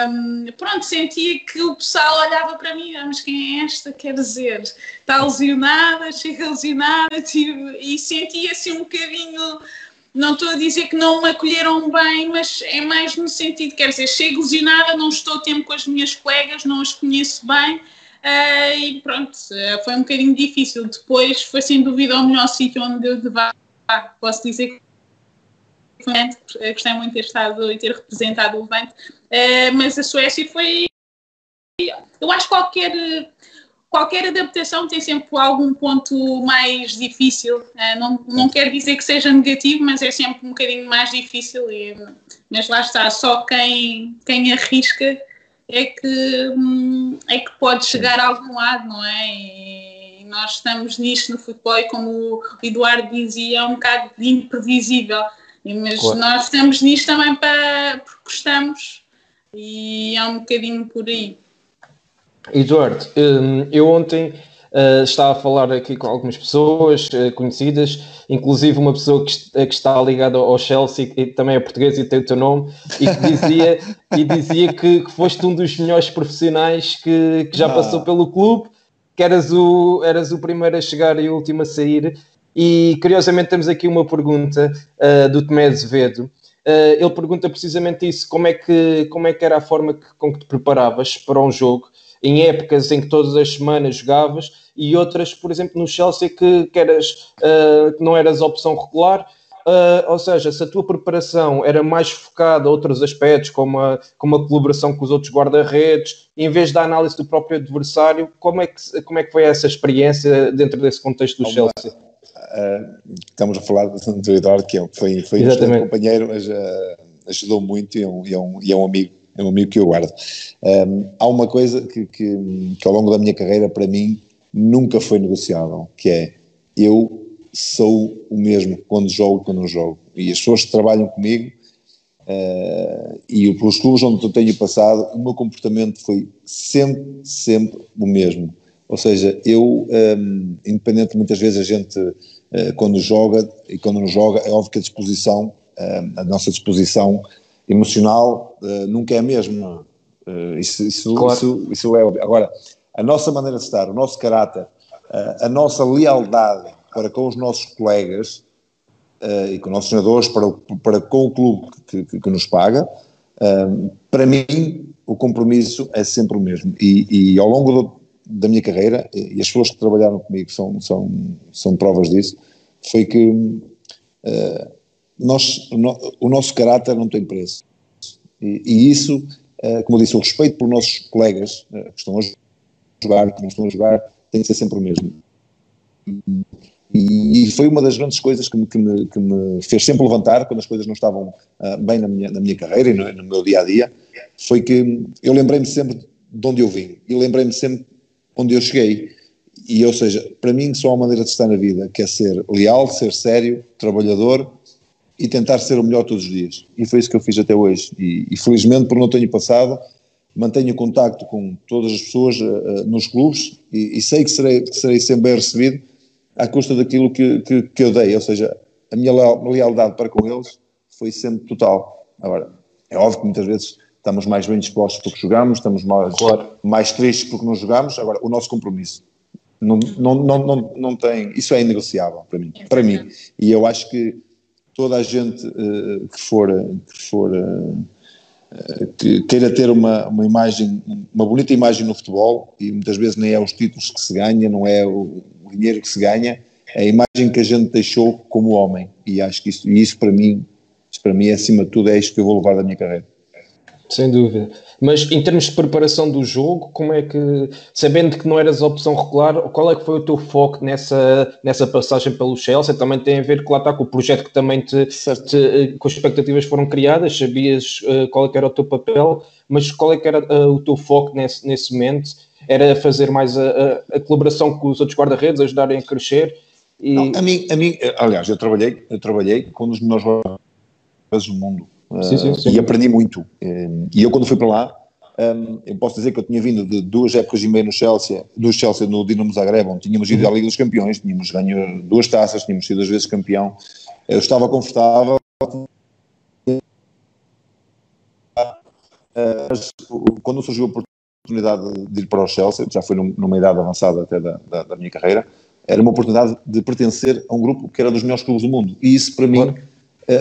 Um, pronto, sentia que o pessoal olhava para mim, ah, mas quem é esta? Quer dizer, está lesionada, chega lesionada, e sentia assim um bocadinho não estou a dizer que não me acolheram bem, mas é mais no sentido, quer dizer, chego lesionada, não estou tempo com as minhas colegas, não as conheço bem uh, e pronto, uh, foi um bocadinho difícil. Depois foi sem dúvida o melhor sítio onde eu devo, posso dizer que gostei muito de ter estado e ter representado o Levante, uh, mas a Suécia foi. Eu acho que qualquer qualquer adaptação tem sempre algum ponto mais difícil. Né? Não, não quer dizer que seja negativo, mas é sempre um bocadinho mais difícil. E, mas lá está, só quem, quem arrisca é que, hum, é que pode chegar a algum lado, não é? E nós estamos nisto no futebol e como o Eduardo dizia, é um bocado imprevisível. Mas claro. nós estamos nisto também para, porque gostamos e é um bocadinho por aí. Eduardo, hum, eu ontem uh, estava a falar aqui com algumas pessoas uh, conhecidas, inclusive uma pessoa que, que, está ligada ao Chelsea, e também é português e tem o teu nome, e que dizia, e dizia que, que, foste um dos melhores profissionais que, que já ah. passou pelo clube, que eras o, eras o primeiro a chegar e o último a sair. E curiosamente temos aqui uma pergunta uh, do Tomé Azevedo. Ele pergunta precisamente isso: como é, que, como é que era a forma que, com que te preparavas para um jogo, em épocas em que todas as semanas jogavas e outras, por exemplo, no Chelsea, que, que, eras, uh, que não eras opção regular. Uh, ou seja, se a tua preparação era mais focada a outros aspectos, como a, como a colaboração com os outros guarda-redes, em vez da análise do próprio adversário, como é que, como é que foi essa experiência dentro desse contexto do Chelsea? Uh, estamos a falar do Eduardo, que é foi, foi um companheiro, mas uh, ajudou muito e é, um, e, é um, e é um amigo, é um amigo que eu guardo. Um, há uma coisa que, que, que, ao longo da minha carreira, para mim, nunca foi negociável, que é eu sou o mesmo quando jogo quando não jogo. E as pessoas que trabalham comigo uh, e pelos clubes onde eu tenho passado, o meu comportamento foi sempre, sempre o mesmo. Ou seja, eu, um, independente muitas vezes a gente eh, quando joga e quando não joga, é óbvio que a disposição, eh, a nossa disposição emocional eh, nunca é a mesma. Isso, isso, claro. isso, isso é óbvio. Agora, a nossa maneira de estar, o nosso caráter, a nossa lealdade para com os nossos colegas e com os nossos treinadores, para, para com o clube que, que, que nos paga, para mim o compromisso é sempre o mesmo. E, e ao longo do, da minha carreira, e as pessoas que trabalharam comigo são, são, são provas disso, foi que uh, nós, o nosso caráter não tem preço. E, e isso, uh, como eu disse, o respeito pelos nossos colegas uh, que estão a jogar, que não estão a jogar, tem de ser sempre o mesmo. E, foi uma das grandes coisas que me, que me, que me, fez sempre levantar quando as coisas não estavam bem na minha, na minha carreira e no, no meu dia a dia, foi que eu lembrei-me sempre de onde eu vim e lembrei-me sempre onde eu cheguei. E, ou seja, para mim só há uma maneira de estar na vida, que é ser leal, ser sério, trabalhador e tentar ser o melhor todos os dias. E foi isso que eu fiz até hoje. E, e felizmente, por não tenho passado, mantenho contacto com todas as pessoas uh, nos clubes e, e, sei que serei, que serei sempre bem recebido à custa daquilo que, que, que eu dei. Ou seja, a minha lealdade para com eles foi sempre total. Agora, é óbvio que muitas vezes estamos mais bem dispostos porque jogamos, estamos mais, claro. mais tristes porque não jogamos. Agora, o nosso compromisso não, não, não, não, não tem, isso é inegociável para mim, para mim. E eu acho que toda a gente uh, que for, que for uh, que queira ter uma, uma imagem, uma bonita imagem no futebol, e muitas vezes nem é os títulos que se ganha, não é o, o dinheiro que se ganha, é a imagem que a gente deixou como homem. E acho que isso, isso para mim, isso para mim, acima de tudo, é isto que eu vou levar da minha carreira. Sem dúvida. Mas em termos de preparação do jogo, como é que, sabendo que não eras opção regular, qual é que foi o teu foco nessa, nessa passagem pelo Chelsea? Também tem a ver com lá está com o projeto que também te, te eh, com as expectativas foram criadas, sabias uh, qual é que era o teu papel, mas qual é que era uh, o teu foco nesse, nesse momento? Era fazer mais a, a, a colaboração com os outros guarda-redes, ajudarem a crescer? E... Não, a mim, a mim, aliás, eu trabalhei, eu trabalhei com um dos melhores guarda-redes do mundo Sim, sim, sim. E aprendi muito. E eu, quando fui para lá, um, eu posso dizer que eu tinha vindo de duas épocas e meia no Chelsea, do Chelsea no Dinamo Zagreb, onde tínhamos ido à Liga dos Campeões, tínhamos ganho duas taças, tínhamos sido duas vezes campeão. Eu estava confortável. Mas quando surgiu a oportunidade de ir para o Chelsea, já foi numa idade avançada até da, da, da minha carreira, era uma oportunidade de pertencer a um grupo que era dos melhores clubes do mundo. E isso, para mim,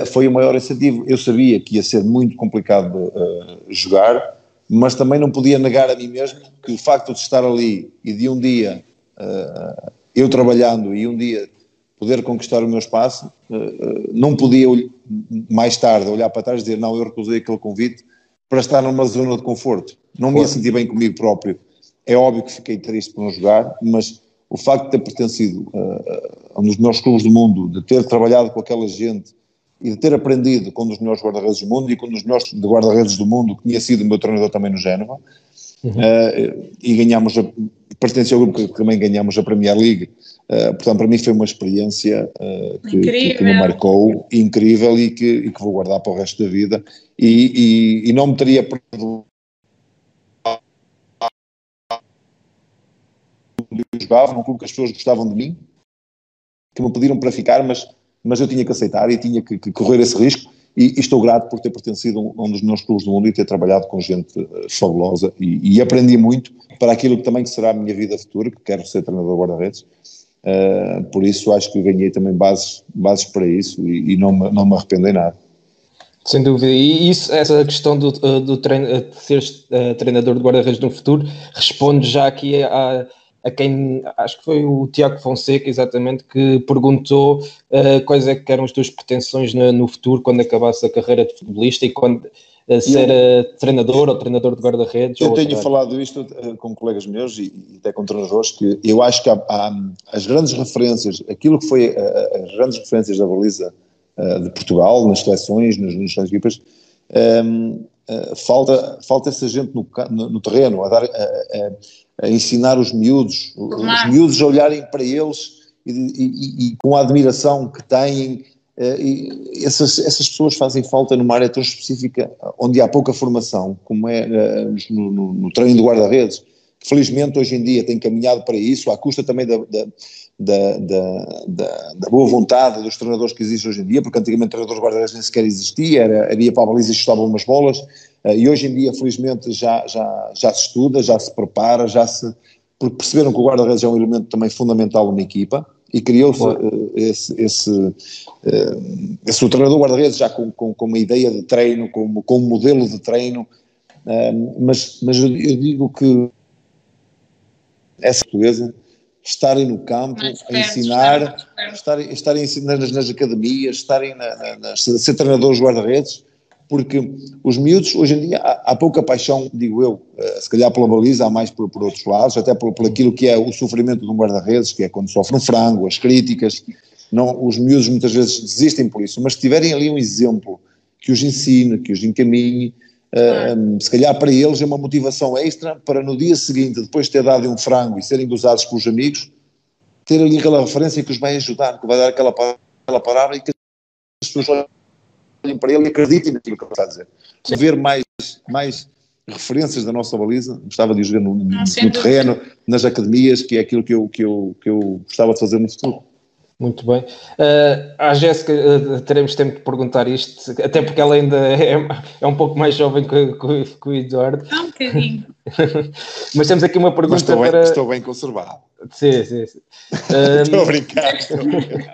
foi o maior incentivo. Eu sabia que ia ser muito complicado uh, jogar, mas também não podia negar a mim mesmo que o facto de estar ali e de um dia uh, eu trabalhando e um dia poder conquistar o meu espaço, uh, não podia mais tarde olhar para trás e dizer não, eu recusei aquele convite para estar numa zona de conforto. Não me ia sentir bem comigo próprio. É óbvio que fiquei triste por não jogar, mas o facto de ter pertencido a um dos melhores clubes do mundo, de ter trabalhado com aquela gente, e de ter aprendido com um dos melhores guarda-redes do mundo e com um dos melhores guarda-redes do mundo, que tinha sido o meu treinador também no Génova, uhum. uh, e ganhámos, a, ao grupo que também ganhámos a Premier League, uh, portanto para mim foi uma experiência uh, que, que, que, me marcou, incrível e que, e que vou guardar para o resto da vida, e, e, e não me teria perdoado eu jogava, num clube que as pessoas gostavam de mim, que me pediram para ficar, mas, mas eu tinha que aceitar e tinha que, que correr esse risco. E, e, estou grato por ter pertencido a um, dos melhores clubes do mundo e ter trabalhado com gente uh, fabulosa e, e, aprendi muito para aquilo que também será a minha vida futura, que quero ser treinador guarda-redes. Uh, por isso acho que ganhei também bases, bases para isso e, e não, me, não me arrependo em nada. Sem dúvida, e isso, essa questão do, uh, do treino, de ser treinador de guarda-redes no futuro responde já aqui a, a quem acho que foi o Tiago Fonseca exatamente que perguntou uh, quais é que eram as tuas pretensões no, no, futuro quando acabasse a carreira de futebolista e quando uh, ser eu, uh, treinador ou treinador de guarda-redes. Eu tenho falado isto com colegas meus e, e, até com treinadores que eu acho que há, há, as grandes referências, aquilo que foi as grandes referências da baliza de Portugal, nas seleções, nas, nas equipas, um, ehm, falta, falta essa gente no, no, no terreno, a dar, a, a, a ensinar os miúdos, os miúdos a olharem para eles e, e, e com a admiração que têm. Uh, essas, essas pessoas fazem falta numa área tão específica onde há pouca formação, como é uh, no, no, no, treino de guarda-redes, que felizmente hoje em dia tem caminhado para isso, à custa também da, da, da, da, da boa vontade dos treinadores que existem hoje em dia, porque antigamente treinadores guarda-redes nem sequer existia, era, era ia para a baliza e chutavam umas bolas, eh, e hoje em dia, felizmente, já, já, já se estuda, já se prepara, já se. Porque perceberam que o guarda-redes é um elemento também fundamental numa equipa e criou-se uh, esse, esse, uh, esse o treinador guarda-redes já com, com, com, uma ideia de treino, com, com um modelo de treino, uh, mas, mas eu, digo que essa portuguesa estarem no campo, a ensinar, estarem, estarem nas, nas academias, estarem na, na, na, ser treinadores guarda-redes, porque os miúdos, hoje em dia, há, há pouca paixão, digo eu, uh, se calhar pela baliza, há mais por, por outros lados, até por, por aquilo que é o sofrimento de um guarda-redes, que é quando sofre um frango, as críticas, não, os miúdos muitas vezes desistem por isso, mas se tiverem ali um exemplo que os ensine, que os encaminhe, uh, se calhar para eles é uma motivação extra para no dia seguinte, depois de ter dado um frango e serem gozados pelos amigos, ter ali aquela referência que os vai ajudar, que vai dar aquela, aquela palavra e que as pessoas olhem para ele e acreditem naquilo que ele está a dizer. Sim. Ver mais, mais referências da nossa baliza, gostava de jogar no, no, no terreno, nas academias, que é aquilo que eu, que, eu, que eu gostava de fazer no futuro. Muito bem. Uh, à Jéssica uh, teremos tempo de perguntar isto, até porque ela ainda é, é um pouco mais jovem que, que, que o Eduardo. É um bocadinho. Mas temos aqui uma pergunta estou para... Bem, estou bem conservado. Sim, sim, sim. estou a brincar. Estou a brincar.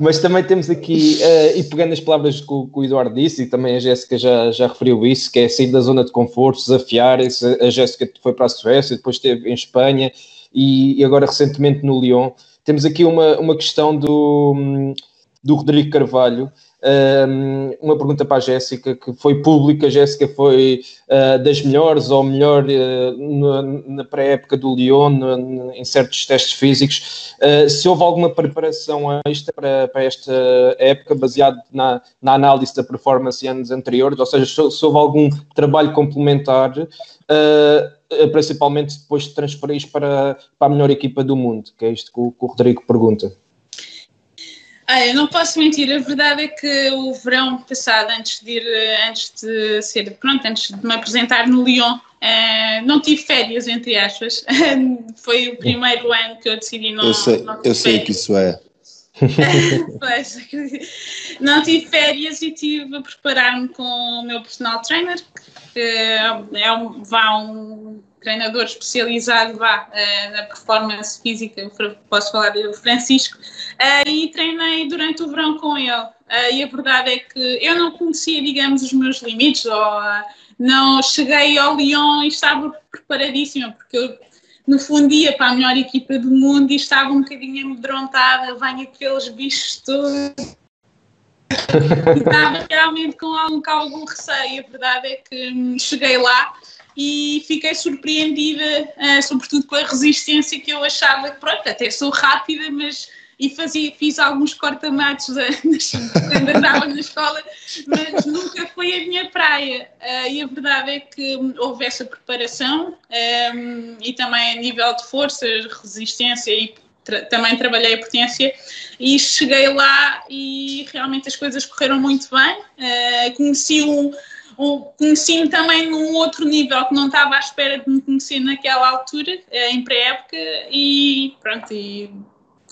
Mas também temos aqui, uh, e pegando as palavras que o, que o, Eduardo disse, e também a Jéssica já, já referiu isso, que é sair da zona de conforto, desafiar-se. A Jéssica foi para a Suécia, depois esteve em Espanha e, e agora recentemente no Lyon temos aqui uma, uma questão do, do Rodrigo Carvalho, uma pergunta para a Jéssica, que foi pública, a Jéssica foi uh, das melhores ou melhor uh, na, pré-época do Lyon, em certos testes físicos. Uh, se houve alguma preparação extra para, para esta época, baseado na, na análise da performance anos anteriores, ou seja, se, houve algum trabalho complementar principalmente depois de transferir para, para a melhor equipa do mundo, que é isto que o, que o Rodrigo pergunta. Não posso mentir, a verdade é que o verão passado, antes de ir, eh, antes de ser, pronto, antes de me apresentar no Lyon, uh, não tive férias, entre aspas. Foi o primeiro ano que eu decidi não. Eu sei, não eu sei que isso é. pois, não tive férias e tive a preparar-me com o meu personal trainer, que é um, vá um treinador especializado vá, uh, na performance física, posso falar do Francisco, uh, e treinei durante o verão com ele. Uh, e a verdade é que eu não conhecia, digamos, os meus limites, ou não cheguei ao Lyon e estava preparadíssima, porque eu, no fundo, ia para a melhor equipa do mundo e estava um bocadinho amedrontada, vem aqueles bichos todos estava realmente com algum, com algum receio. A verdade é que hum, cheguei lá e fiquei surpreendida, uh, sobretudo com a resistência que eu achava que, pronto, até sou rápida, mas e fazia, fiz alguns cortamatos quando andava na escola, mas nunca foi a minha praia. Uh, e a verdade é que houve essa preparação um, e também a nível de força, resistência e tra também trabalhei a potência e cheguei lá e realmente as coisas correram muito bem. Uh, conheci um, um conheci-me também num outro nível que não estava à espera de me conhecer naquela altura, em pré-época, e pronto, e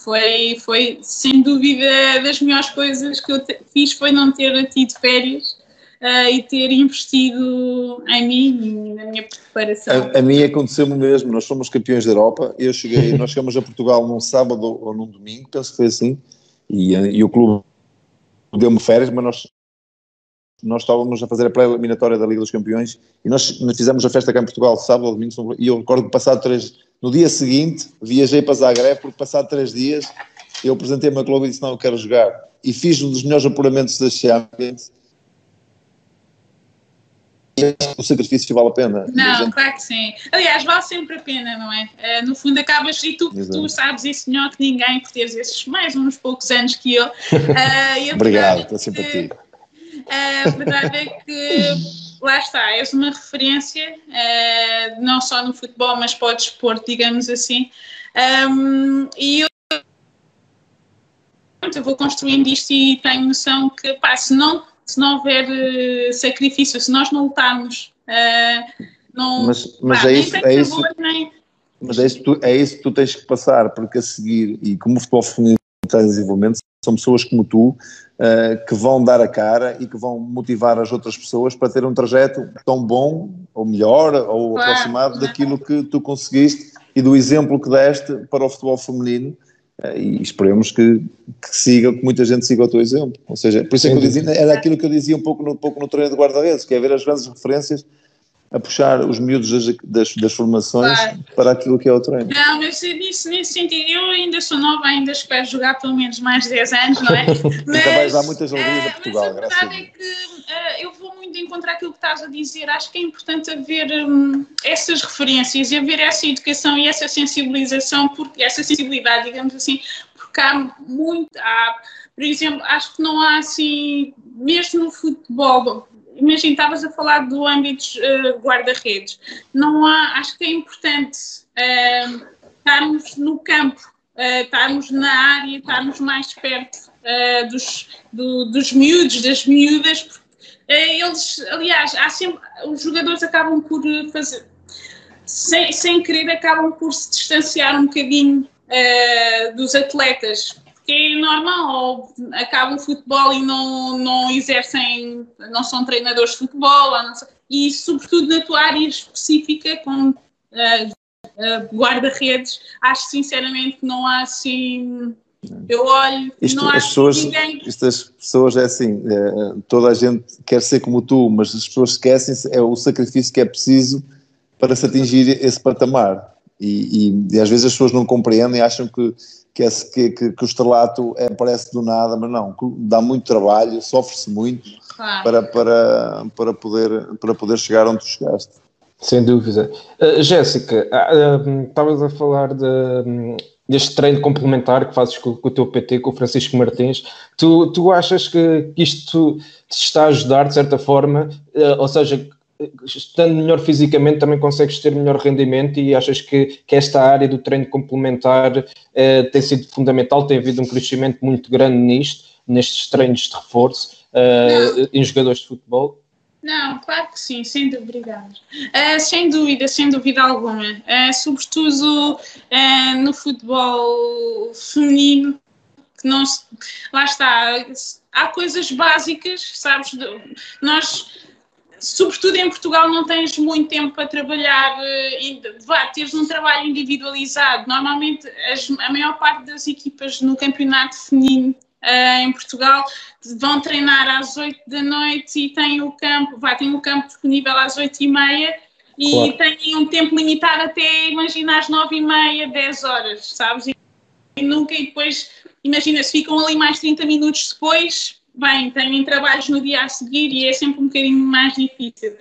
foi, foi sem dúvida das melhores coisas que eu fiz foi não ter tido férias uh, e ter investido em mim e na minha preparação. A, a mim aconteceu-me mesmo, nós somos campeões da Europa, eu cheguei, nós chegamos a Portugal num sábado ou num domingo, penso que foi assim, e, e o clube deu-me férias, mas nós, nós estávamos a fazer a pré-eliminatória da Liga dos Campeões e nós fizemos a festa cá em Portugal, sábado ou domingo, e eu recordo que passado três, no dia seguinte, viajei para Zagreb, porque passado três dias eu apresentei-me a clube e disse, não, eu quero jogar. E fiz um dos melhores apuramentos da Champions, o sacrifício vale a pena. Não, gente... claro que sim. Aliás, vale sempre a pena, não é? Uh, no fundo, acabas, e tu, tu sabes isso melhor que ninguém, por teres esses mais uns poucos anos que eu. Uh, Obrigado pela simpatia. Uh, a verdade é que lá está, és uma referência, uh, não só no futebol, mas para o desporto, digamos assim. Um, e eu, eu vou construindo isto e tenho noção que, pá, se não se não houver uh, sacrifício, se nós não lutarmos, uh, não, mas, mas pá, é isso, é isso, nem... mas é isso, tu, é isso que tu tens que passar, porque a seguir, e como o futebol feminino em desenvolvimento, são pessoas como tu uh, que vão dar a cara e que vão motivar as outras pessoas para ter um trajeto tão bom, ou melhor, ou claro, aproximado daquilo que tu conseguiste e do exemplo que deste para o futebol feminino. Eh, e esperemos que, que, siga, que muita gente siga o teu exemplo. Ou seja, por isso é que eu dizia, era aquilo que eu dizia um pouco no, pouco no treino de guarda-redes, que é ver as grandes referências a puxar os miúdos das, das, das formações claro. para aquilo que é o treino. Não, mas nisso, nesse sentido, eu ainda sou nova, ainda espero jogar pelo menos mais 10 anos, não é? Mas, também vais dar muitas alegrias uh, a Portugal, mas a verdade é que uh, eu vou muito encontrar aquilo que estás a dizer. Acho que é importante haver um, essas referências e haver essa educação e essa sensibilização, porque essa sensibilidade, digamos assim, porque há muito. Há, por exemplo, acho que não há assim, mesmo no futebol, imagina, estavas a falar do âmbito uh, guarda-redes. Não há, acho que é importante uh, estarmos no campo, uh, estarmos na área, estarmos mais perto dos, do, dos miúdos, das miúdas, porque eles, aliás, há sempre, os jogadores acabam por fazer, sem, sem querer, acabam por se distanciar um bocadinho dos atletas é normal, ou acabam o futebol e não, não exercem, não são treinadores de futebol, e sobretudo na tua área específica, com uh, uh, guarda-redes, acho sinceramente que não há assim. Eu olho, isto, não há as pessoas, ninguém. Isto as pessoas é assim, é, toda a gente quer ser como tu, mas as pessoas esquecem é o sacrifício que é preciso para se atingir esse patamar. E, e, e às vezes as pessoas não compreendem, acham que que, esse, que, que, que, o estrelato é, parece do nada, mas não, dá muito trabalho, sofre-se muito claro. para, para, para, poder, para poder chegar onde tu chegaste. Sem dúvida. Uh, Jéssica, uh, estavas a falar de, um, deste treino complementar que fazes com, com, o teu PT, com o Francisco Martins. Tu, tu achas que, que isto te está a ajudar de certa forma? Uh, ou seja, estando melhor fisicamente também consegues ter melhor rendimento e achas que, que esta área do treino complementar eh, tem sido fundamental, tem havido um crescimento muito grande nisto, nestes treinos de reforço eh, em jogadores de futebol? Não, claro que sim, sem dúvida. Uh, sem dúvida, sem dúvida alguma. Uh, sobretudo uh, no futebol feminino, que não se, lá está, há coisas básicas, sabes? Nós sobretudo em Portugal, não tens muito tempo para trabalhar, eh, vá, teres um trabalho individualizado. Normalmente, as, a maior parte das equipas no campeonato feminino uh, em Portugal vão treinar às 8 da noite e têm o campo, têm o campo disponível às 8 e meia e claro. têm um tempo limitado até, imagina, às 9 e meia, 10 horas, sabes? E nunca, e depois, imagina, se ficam ali mais 30 minutos depois, bem, têm trabalhos no dia a seguir e é sempre um bocadinho mais difícil.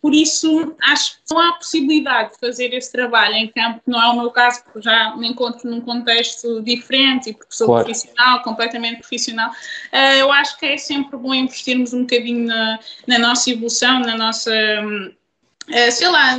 por isso acho que não há possibilidade de fazer esse trabalho em campo, não é o meu caso, porque já me encontro num contexto diferente e porque sou claro. profissional, completamente profissional. Uh, eu acho que é sempre bom investirmos um bocadinho na, na nossa evolução, na nossa. Uh, sei lá,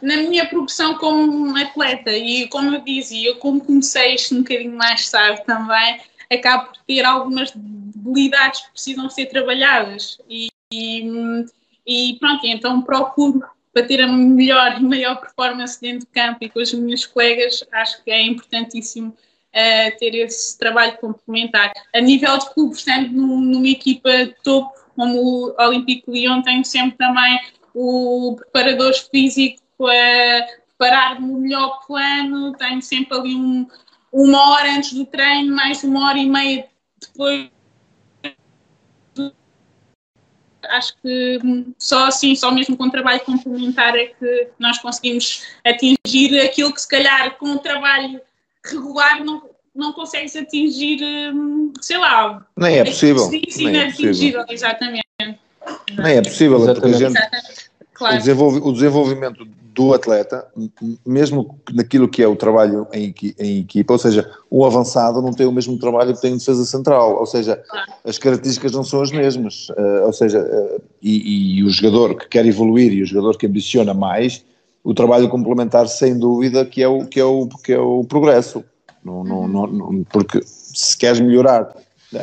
na minha progressão como atleta e como eu dizia, eu como comecei isto um bocadinho mais tarde também, acabo por ter algumas debilidades que precisam ser trabalhadas e, e, e pronto, então procuro para ter a melhor e maior performance dentro de campo e com as minhas colegas, acho que é importantíssimo uh, ter esse trabalho complementar. A nível de clube, estando numa equipa topo, como o Olympique Lyon, tenho sempre também o preparador físico a preparar no melhor plano, tenho sempre ali um, uma hora antes do treino, mais uma hora e meia depois. Acho que só assim, só mesmo com trabalho complementar é que nós conseguimos atingir aquilo que se calhar com o trabalho regular não, não consegues atingir, hum, sei lá. Nem é possível. Nem é possível. exatamente. Nem é possível, é porque a gente, claro. o, desenvolv o desenvolvimento do atleta, mesmo naquilo que é o trabalho em, em, equipa, ou seja, o avançado não tem o mesmo trabalho que tem em defesa central, ou seja, as características não são as mesmas, uh, ou seja, uh, e, e, o jogador que quer evoluir e o jogador que ambiciona mais, o trabalho complementar sem dúvida que é o, que é o, que é o progresso, não, não, não, porque se queres melhorar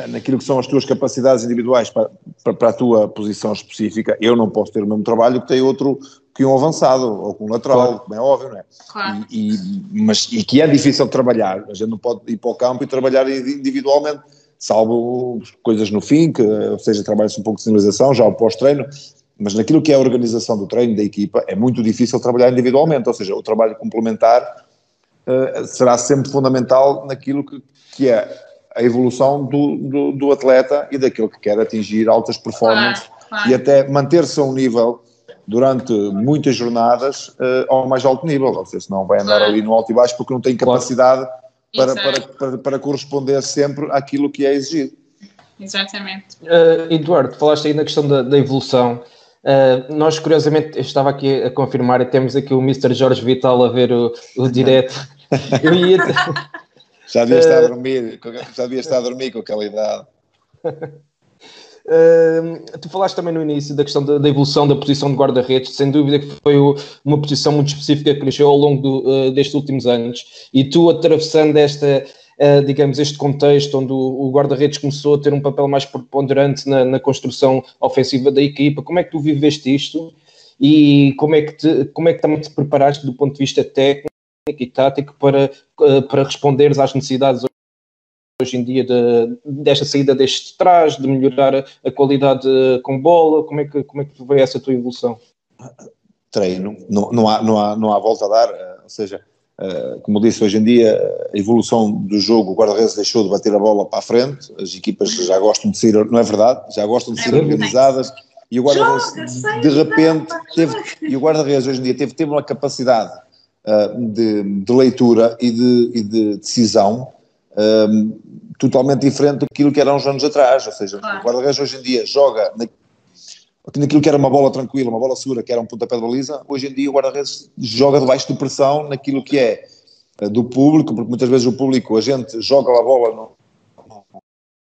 naquilo que são as tuas capacidades individuais para, para, para, a tua posição específica, eu não posso ter o mesmo trabalho que tem outro que um avançado ou com um lateral, claro. como é óbvio, não é? Claro. E, e, mas, e que é difícil de trabalhar, a gente não pode ir para o campo e trabalhar individualmente, salvo coisas no fim, que, ou seja, trabalha-se um pouco de sinalização, já o pós-treino, mas naquilo que é a organização do treino da equipa é muito difícil trabalhar individualmente, ou seja, o trabalho complementar uh, será sempre fundamental naquilo que, que é a evolução do, do, do, atleta e daquele que quer atingir altas performances claro, claro. e até manter-se a um nível durante muitas jornadas uh, ao mais alto nível, ou seja, senão vai andar ali no alto e baixo porque não tem capacidade para, para, para, para, corresponder sempre àquilo que é exigido. Exatamente. Uh, Eduardo, falaste aí na questão da, da evolução. Uh, nós, curiosamente, estava aqui a confirmar e temos aqui o Mr. Jorge Vital a ver o, o direto. Eu ia... já devia estar a dormir, já devia estar a dormir com aquela idade. Uh, tu falaste também no início da questão da, da evolução da posição de guarda-redes, sem dúvida que foi o, uma posição muito específica que cresceu ao longo do, uh, destes últimos anos, e tu atravessando esta, uh, digamos, este contexto onde o, o guarda-redes começou a ter um papel mais preponderante na, na, construção ofensiva da equipa, como é que tu viveste isto? E como é que, te, como é que também te preparaste do ponto de vista técnico e tático para, eh, para responderes às necessidades hoje em dia de, desta saída deste trás, de melhorar a, qualidade com bola? Como é que, como é que foi essa tua evolução? Treino, não, não, há, não, há, não há volta a dar, eh, ou seja, uh, como disse, hoje em dia a evolução do jogo, o guarda-redes deixou de bater a bola para a frente, as equipas já gostam de sair, não é verdade? Já gostam de ser é organizadas e o guarda-redes de repente teve, e o guarda-redes hoje em dia teve, teve uma capacidade uh, de, de, leitura e de, e de decisão um, totalmente diferente daquilo que era uns anos atrás. Ou seja, claro. o guarda-redes hoje em dia joga na, naquilo que era uma bola tranquila, uma bola segura, que era um pontapé de baliza. Hoje em dia o guarda-redes joga debaixo de pressão naquilo que é uh, do público, porque muitas vezes o público, a gente joga a bola no, no,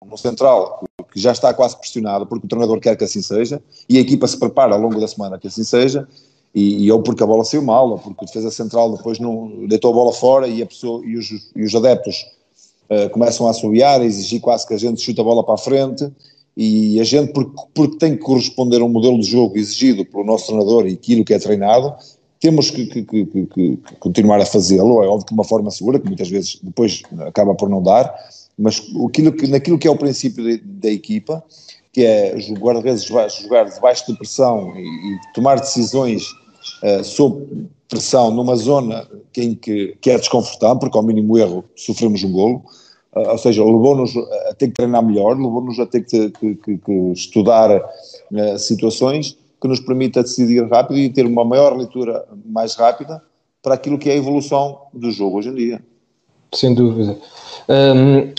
no central, que já está quase pressionado, porque o treinador quer que assim seja, e a equipa se prepara ao longo da semana que assim seja, e, e, ou porque a bola saiu mal, ou porque o defesa central depois não deitou a bola fora e, a pessoa, e, os, e os adeptos uh, começam a assobiar, a exigir quase que a gente chute a bola para a frente. E a gente, porque, porque tem que corresponder a um modelo de jogo exigido pelo nosso treinador e aquilo que é treinado, temos que, que, que, que continuar a fazê-lo, é óbvio que de uma forma segura, que muitas vezes depois acaba por não dar, mas aquilo que, naquilo que é o princípio de, da equipa, que é guarda-redes jogar debaixo de pressão e, e tomar decisões uh, sob pressão numa zona em que, que é desconfortável, porque ao mínimo erro sofremos um golo, uh, ou seja, levou-nos a ter que treinar melhor, levou-nos a ter que, que, que, que estudar uh, situações que nos permita decidir rápido e ter uma maior leitura mais rápida para aquilo que é a evolução do jogo hoje em dia. Sem dúvida. Um,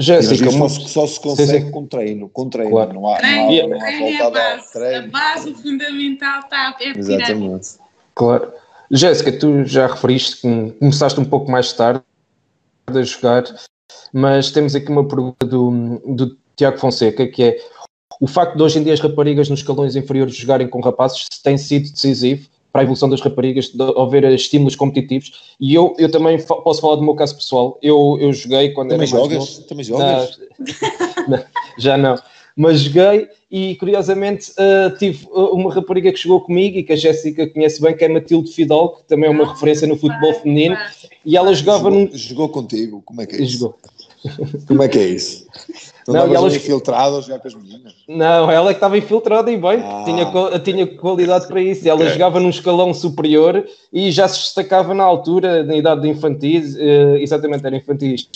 Jéssica, só, só, se consegue sim, sim. com treino, com treino, claro. não há, treino, não há, não há treino é a base, treino. a base fundamental está é Exatamente. Claro. Jéssica, tu já referiste que começaste um pouco mais tarde a jogar, mas temos aqui uma pergunta do, do Tiago Fonseca, que é o facto de hoje em dia as raparigas nos escalões inferiores jogarem com rapazes tem sido decisivo para a evolução das raparigas, de haver estímulos competitivos. E eu, eu também posso falar do meu caso pessoal. Eu, eu joguei quando também era jogas? mais novo. Também jogas? não, já não. Mas joguei e, curiosamente, uh, tive uma rapariga que jogou comigo e que a Jéssica conhece bem, que é Matilde Fidal, que também é uma ah, referência no futebol feminino. E ela jogava... Jogou, num... jogou contigo? Como é que é isso? Jogou. Como é que é isso? Tu não, elas infiltrada a jogar com as meninas? Não, ela é que estava infiltrada e bem, ah, tinha, tinha qualidade para isso. Ela okay. jogava num escalão superior e já se destacava na altura, na idade de infantis, uh, exatamente, era infantis.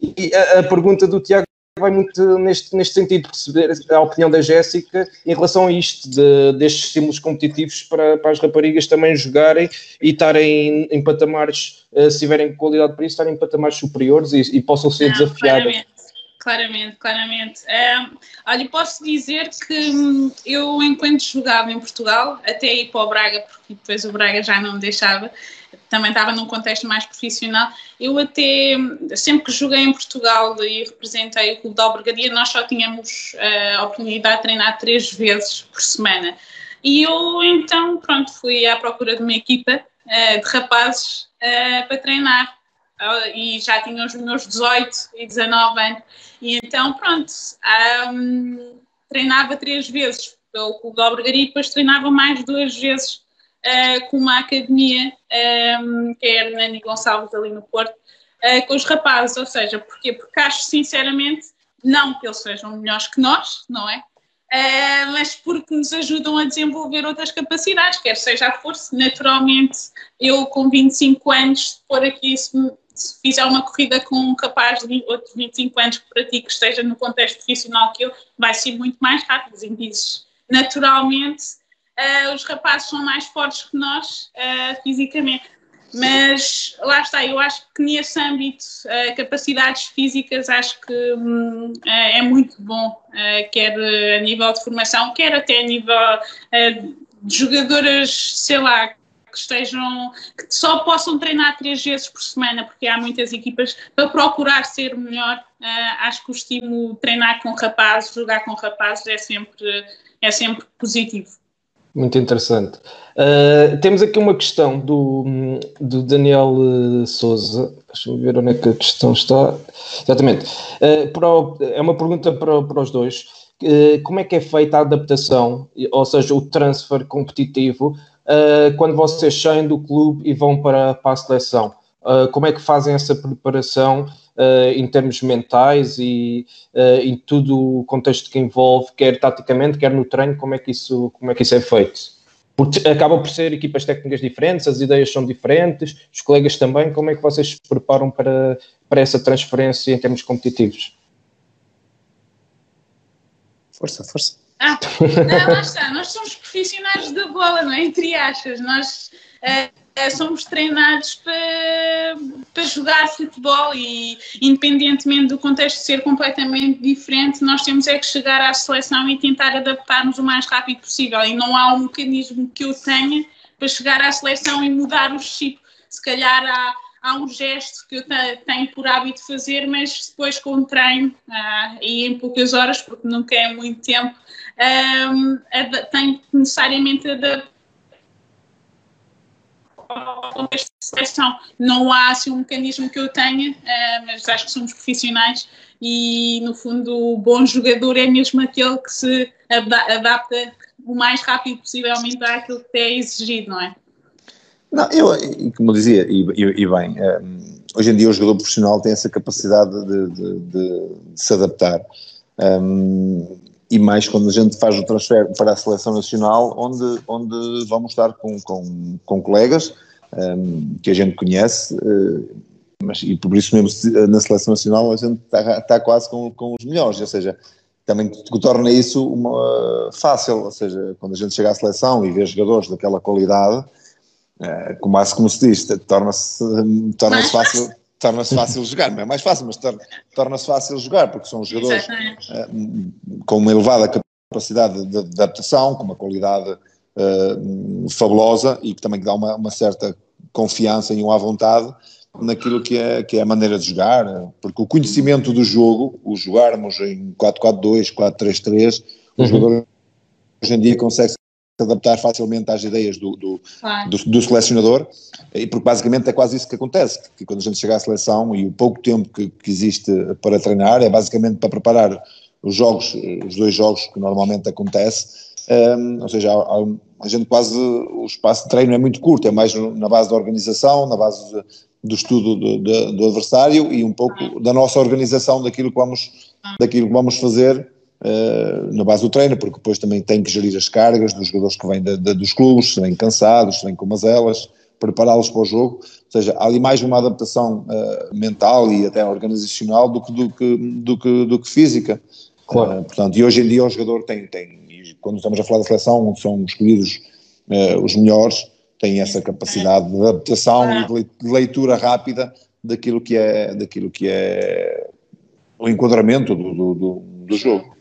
E a, a, pergunta do Tiago vai muito neste, neste sentido, perceber a opinião da Jéssica em relação a isto, de, destes estímulos competitivos para, para as raparigas também jogarem e estarem em, patamares, uh, se tiverem qualidade para isso, estarem em patamares superiores e, e possam ser Não, desafiadas. Claramente. Claramente, claramente. É, olha, posso dizer que hum, eu, enquanto jogava em Portugal, até ir para o Braga, porque depois o Braga já não me deixava, também estava num contexto mais profissional. Eu até, sempre que joguei em Portugal e representei o Clube da Albergaria, nós só tínhamos uh, a oportunidade de treinar três vezes por semana. E eu então, pronto, fui à procura de uma equipa uh, de rapazes uh, para treinar. e já tinha os meus 18 e 19 anos. E então, pronto, um, treinava três vezes pelo Clube da Albergaria e depois treinava mais duas vezes uh, com uma academia, um, ehm, que é a Hernani Gonçalves ali no Porto, uh, com os rapazes, ou seja, porquê? Porque acho sinceramente, não que eles sejam melhores que nós, não é? Uh, mas porque nos ajudam a desenvolver outras capacidades, quer seja a força. Naturalmente, eu com 25 anos, por aqui, se, se fizer uma corrida com um rapaz de outros 25 anos que pratique, que esteja no contexto profissional que eu, vai ser muito mais rápido. Os índices, naturalmente, uh, os rapazes são mais fortes que nós uh, fisicamente. Mas lá está, eu acho que nesse âmbito, uh, capacidades físicas, acho que um, é muito bom, quer a nível de formação, quer até a nível de jogadoras, sei lá, que estejam, que só possam treinar três vezes por semana, porque há muitas equipas para procurar ser melhor. Uh, acho que o estímulo treinar com rapazes, jogar com rapazes é sempre, é sempre positivo. Muito interessante. Uh, temos aqui uma questão do, do Daniel uh, Souza. Deixa-me ver onde é que a questão está. Exatamente. Uh, o, é uma pergunta para, para os dois. Uh, como é que é feita a adaptação, ou seja, o transfer competitivo, quando vocês saem do clube e vão para, para a seleção? como é que fazem essa preparação em termos mentais e uh, em tudo o contexto que envolve, quer taticamente, quer no treino, como é que isso, como é, que isso é feito? Porque acabam por ser equipas técnicas diferentes, as ideias são diferentes, os colegas também, como é que vocês se preparam para, para essa transferência em termos competitivos? Força, força. Ah, não, lá está, nós somos profissionais da bola, não é? Entre achas, nós uh, somos treinados para, para jogar futebol e, independentemente do contexto ser completamente diferente, nós temos é que chegar à seleção e tentar adaptar-nos o mais rápido possível. E não há um mecanismo que eu tenha para chegar à seleção e mudar o chip. Se calhar há, há um gesto que eu tenho por hábito fazer, mas depois com o treino uh, e em poucas horas, porque nunca é muito tempo, um, tenho que necessariamente adaptar esta seleção. Não há assim, um mecanismo que eu tenha, uh, mas acho que somos profissionais e, no fundo, o bom jogador é mesmo aquele que se adapta o mais rápido possivelmente àquilo que é exigido, não é? Não, eu, como dizia, e, e, bem, ehm, hoje em dia o jogador profissional tem essa capacidade de, de, de, de se adaptar. Um, ehm, e mais quando a gente faz o transfer para a seleção nacional, onde, onde vamos estar com, com, com colegas um, ehm, que a gente conhece, uh, mas, e por isso mesmo na seleção nacional a gente está, está quase com, com os melhores, ou seja, também torna isso uma, fácil, ou seja, quando a gente chega à seleção e vê jogadores daquela qualidade, uh, como, como se diz, torna-se torna fácil torna-se fácil jogar, não é mais fácil, mas torna-se fácil jogar, porque são jogadores uh, com uma elevada capacidade de, de, adaptação, com uma qualidade uh, fabulosa e que também dá uma, uma certa confiança e uma vontade naquilo que é, que é a maneira de jogar, porque o conhecimento do jogo, o jogarmos em 4-4-2, 4-3-3, uhum. o jogador hoje em dia consegue se adaptar facilmente às ideias do, do, claro. do, do, selecionador, e porque basicamente é quase isso que acontece, que quando a gente chega à seleção e o pouco tempo que, que existe para treinar é basicamente para preparar os jogos, os dois jogos que normalmente acontece, um, ou seja, há, a gente quase, o espaço de treino é muito curto, é mais na base da organização, na base de, do estudo do, do, do, adversário e um pouco da nossa organização daquilo que vamos, daquilo que vamos fazer uh, na base do treino, porque depois também tem que gerir as cargas dos jogadores que vêm de, de, dos clubes, se vêm cansados, se vêm com umas elas, prepará-los para o jogo, ou seja, há ali mais uma adaptação uh, mental e até organizacional do que, do que, do que, do que física. Claro. Uh, portanto, e hoje em dia o jogador tem, tem quando estamos a falar da seleção, onde são escolhidos os melhores, tem essa capacidade de adaptação e de leitura rápida daquilo que é, daquilo que é o enquadramento do, do, do jogo.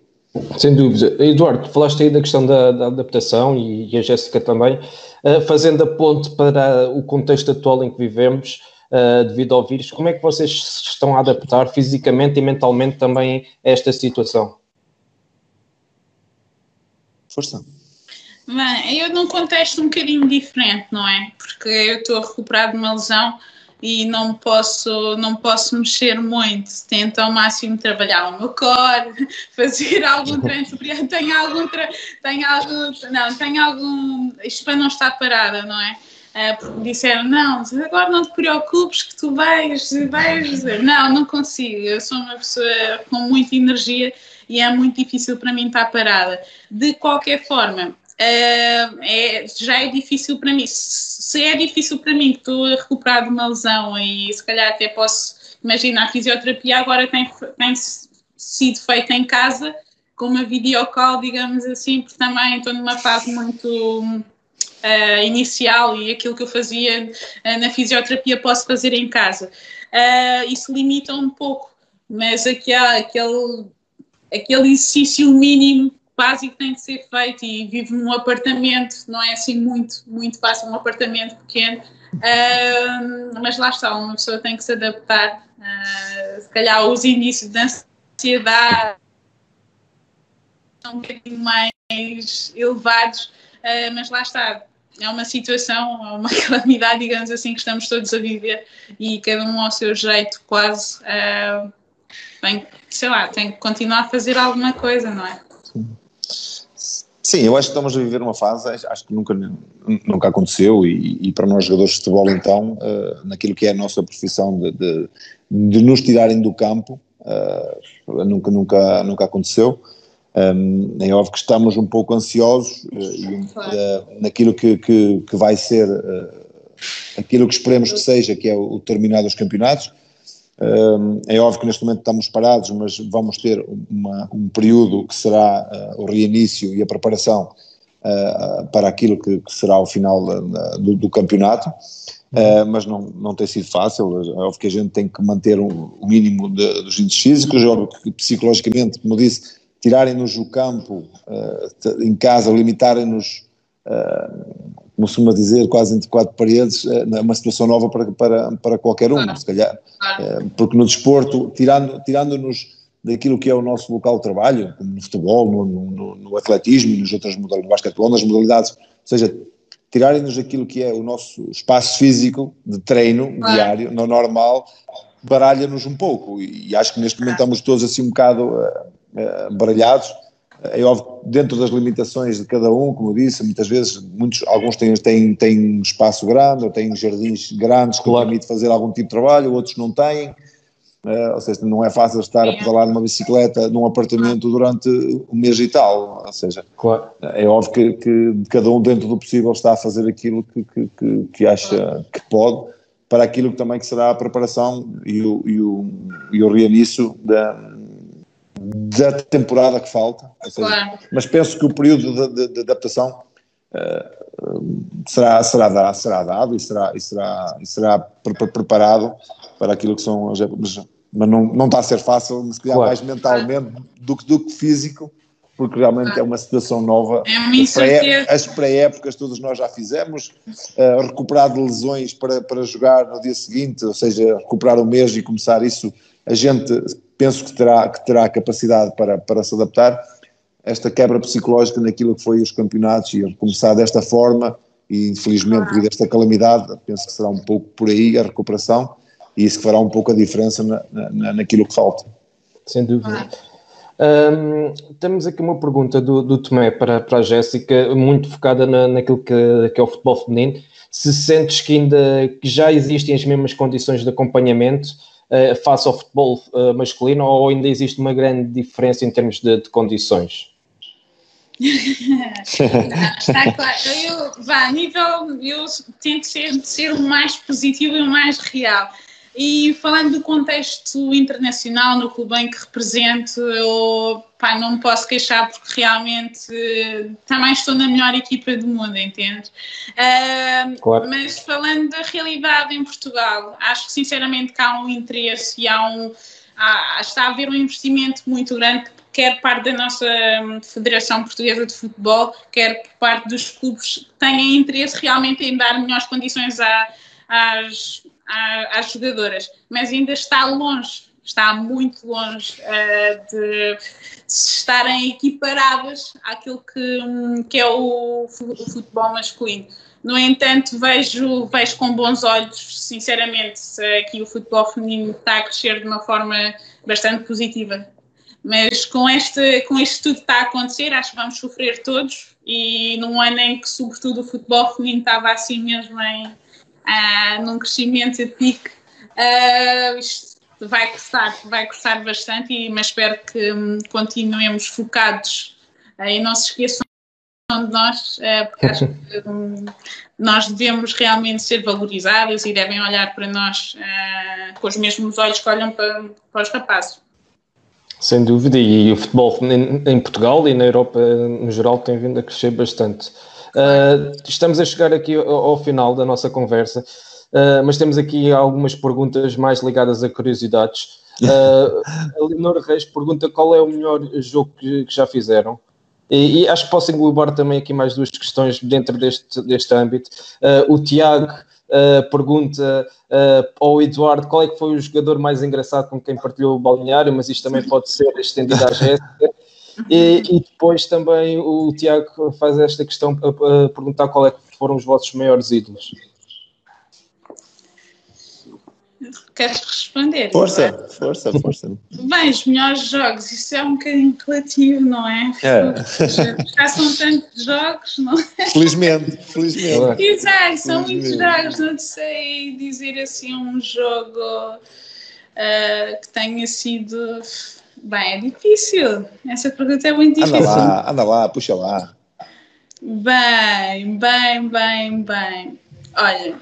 Sem dúvida. Eduardo, falaste aí da questão da, da adaptação e, e, a Jéssica também, uh, fazendo a ponte para o contexto atual em que vivemos, uh, devido ao vírus, como é que vocês estão a adaptar fisicamente e mentalmente também a esta situação? Força. Bem, eu num contexto um bocadinho diferente, não é? Porque eu estou a recuperar de uma lesão e não posso, não posso mexer muito. Tento ao máximo trabalhar o meu core, fazer algum treino superior. Tenho algum, tenho algum, não, tenho algum, isto para não estar parada, não é? Uh, porque disseram, não, agora não te preocupes que tu vais, vais, não, não consigo, eu sou uma pessoa com muita energia e é muito difícil para mim estar parada. De qualquer forma, uh, é, já é difícil para mim. Se é difícil para mim, que estou a recuperar de uma lesão e se calhar até posso imaginar, a fisioterapia agora tem, tem sido feita em casa, com uma videocall, digamos assim, porque também estou numa fase muito uh, inicial e aquilo que eu fazia uh, na fisioterapia posso fazer em casa. Uh, isso limita um pouco, mas aqui há aquele, aquele exercício mínimo básico tem de ser feito e vivo num apartamento, não é assim muito, muito fácil, um apartamento pequeno, uh, mas lá está, uma pessoa tem que se adaptar, uh, se calhar os inícios da ansiedade são um bocadinho mais elevados, uh, mas lá está, é uma situação, é uma calamidade, digamos assim, que estamos todos a viver e cada um ao seu jeito, quase, uh, tem, sei lá, tem que continuar a fazer alguma coisa, não é? Sim. Eu acho que estamos a viver uma fase, acho que nunca, nunca aconteceu, e, e para nós jogadores de futebol, então, uh, naquilo que é a nossa profissão de, de, de nos tirarem do campo, uh, nunca, nunca, nunca aconteceu. Um, é óbvio que estamos um pouco ansiosos uh, naquilo que, que, que, vai ser aquilo que esperemos que seja, que é o, o terminar dos campeonatos é óbvio que neste momento estamos parados, mas vamos ter uma, um período que será uh, o reinício e a preparação uh, para aquilo que, que, será o final do, do, campeonato, uh, mas não, não tem sido fácil. É óbvio que a gente tem que manter um, o mínimo de, dos índices físicos, é óbvio que psicologicamente, como disse, tirarem-nos o campo em casa, limitarem-nos como costuma dizer, quase entre quatro paredes, é uma situação nova para, para, para qualquer um, claro. se calhar. Claro. É, porque no desporto, tirando, tirando-nos daquilo que é o nosso local de trabalho, como no futebol, no, no, no atletismo e nas outras modalidades, no basquetebol, nas modalidades, ou seja, tirarem-nos aquilo que é o nosso espaço físico de treino claro. diário, no normal, baralha-nos um pouco. E, acho que neste momento estamos todos assim um bocado uh, uh, baralhados é óbvio, dentro das limitações de cada um, como eu disse, muitas vezes, muitos, alguns têm, têm, têm espaço grande, ou têm jardins grandes que claro. permitem fazer algum tipo de trabalho, outros não têm, uh, ou seja, não é fácil estar a pedalar numa bicicleta num apartamento durante um mês e tal, ou seja, claro. é óbvio que, que, cada um dentro do possível está a fazer aquilo que, que, que acha que pode, para aquilo que também que será a preparação e o, e o, e o reinício da da temporada que falta. Seja, claro. Mas penso que o período de, de, de, adaptação será, será, dado, será dado e será, e será, e será preparado para aquilo que são as mas, mas não, não está a ser fácil, mas se calhar claro. mais mentalmente do que, do que físico, porque realmente é uma situação nova. É as pré-épocas todos nós já fizemos, uh, recuperar de lesões para, para jogar no dia seguinte, ou seja, recuperar o mês e começar isso, a gente penso que terá, que terá capacidade para, para se adaptar. Esta quebra psicológica naquilo que foi os campeonatos e começar desta forma, e infelizmente devido a esta calamidade, penso que será um pouco por aí a recuperação e isso fará um pouco a diferença na, na, naquilo que falta. Sem dúvida. Um, temos aqui uma pergunta do, do Tomé para, para a Jéssica, muito focada na, naquilo que, que, é o futebol feminino. Se sentes que ainda que já existem as mesmas condições de acompanhamento uh, face ao futebol uh, masculino ou ainda existe uma grande diferença em termos de, de condições? Está claro. Eu, vá, nível, eu tento ser, ser o mais positivo e o mais real. E falando do contexto internacional, no clube em que represento, eu pá, não me posso queixar porque realmente também estou na melhor equipa do mundo, entende? Uh, claro. Mas falando da realidade em Portugal, acho que sinceramente que há um interesse e há um, há, está a haver um investimento muito grande quer parte da nossa Federação Portuguesa de Futebol, quer por parte dos clubes que têm interesse realmente em dar melhores condições às, às jogadoras, mas ainda está longe, está muito longe uh, de, de estarem equiparadas àquilo que, que é o, o futebol masculino. No entanto, vejo, vejo com bons olhos, sinceramente, que o futebol feminino está a crescer de uma forma bastante positiva. Mas com este, com isto tudo que está a acontecer, acho que vamos sofrer todos. E num ano em que, sobretudo, o futebol feminino estava assim mesmo em, uh, num crescimento a pique. Uh, isto vai custar, vai custar bastante, e, mas espero que um, continuemos focados uh, e não se esqueçam de nós, uh, porque acho que um, nós devemos realmente ser valorizados e devem olhar para nós com os mesmos olhos que olham para, para os rapazes. Sem dúvida, e o futebol em, Portugal e na Europa no geral tem vindo a crescer bastante. Uh, estamos a chegar aqui ao, ao final da nossa conversa, uh, mas temos aqui algumas perguntas mais ligadas a curiosidades. Uh, a Leonor Reis pergunta qual é o melhor jogo que, que já fizeram. E, e, acho que posso englobar também aqui mais duas questões dentro deste, deste âmbito. o Tiago pergunta ao Eduardo qual é que foi o jogador mais engraçado com quem partilhou o balneário, mas isto também pode ser estendido à Jéssica. E, e, depois também o Tiago faz esta questão a, a perguntar qual é que foram os vossos maiores ídolos. Queres responder? Força, força, força. Bem, os melhores jogos, isso é um bocadinho relativo, não é? é. Já são tantos jogos, não é? Felizmente, felizmente. Exato, são felizmente. muitos jogos, não sei dizer assim um jogo uh, que tenha sido Bem, é difícil. Essa pergunta é muito difícil. Anda lá, anda lá, puxa lá. Bem, bem, bem, bem. Olha,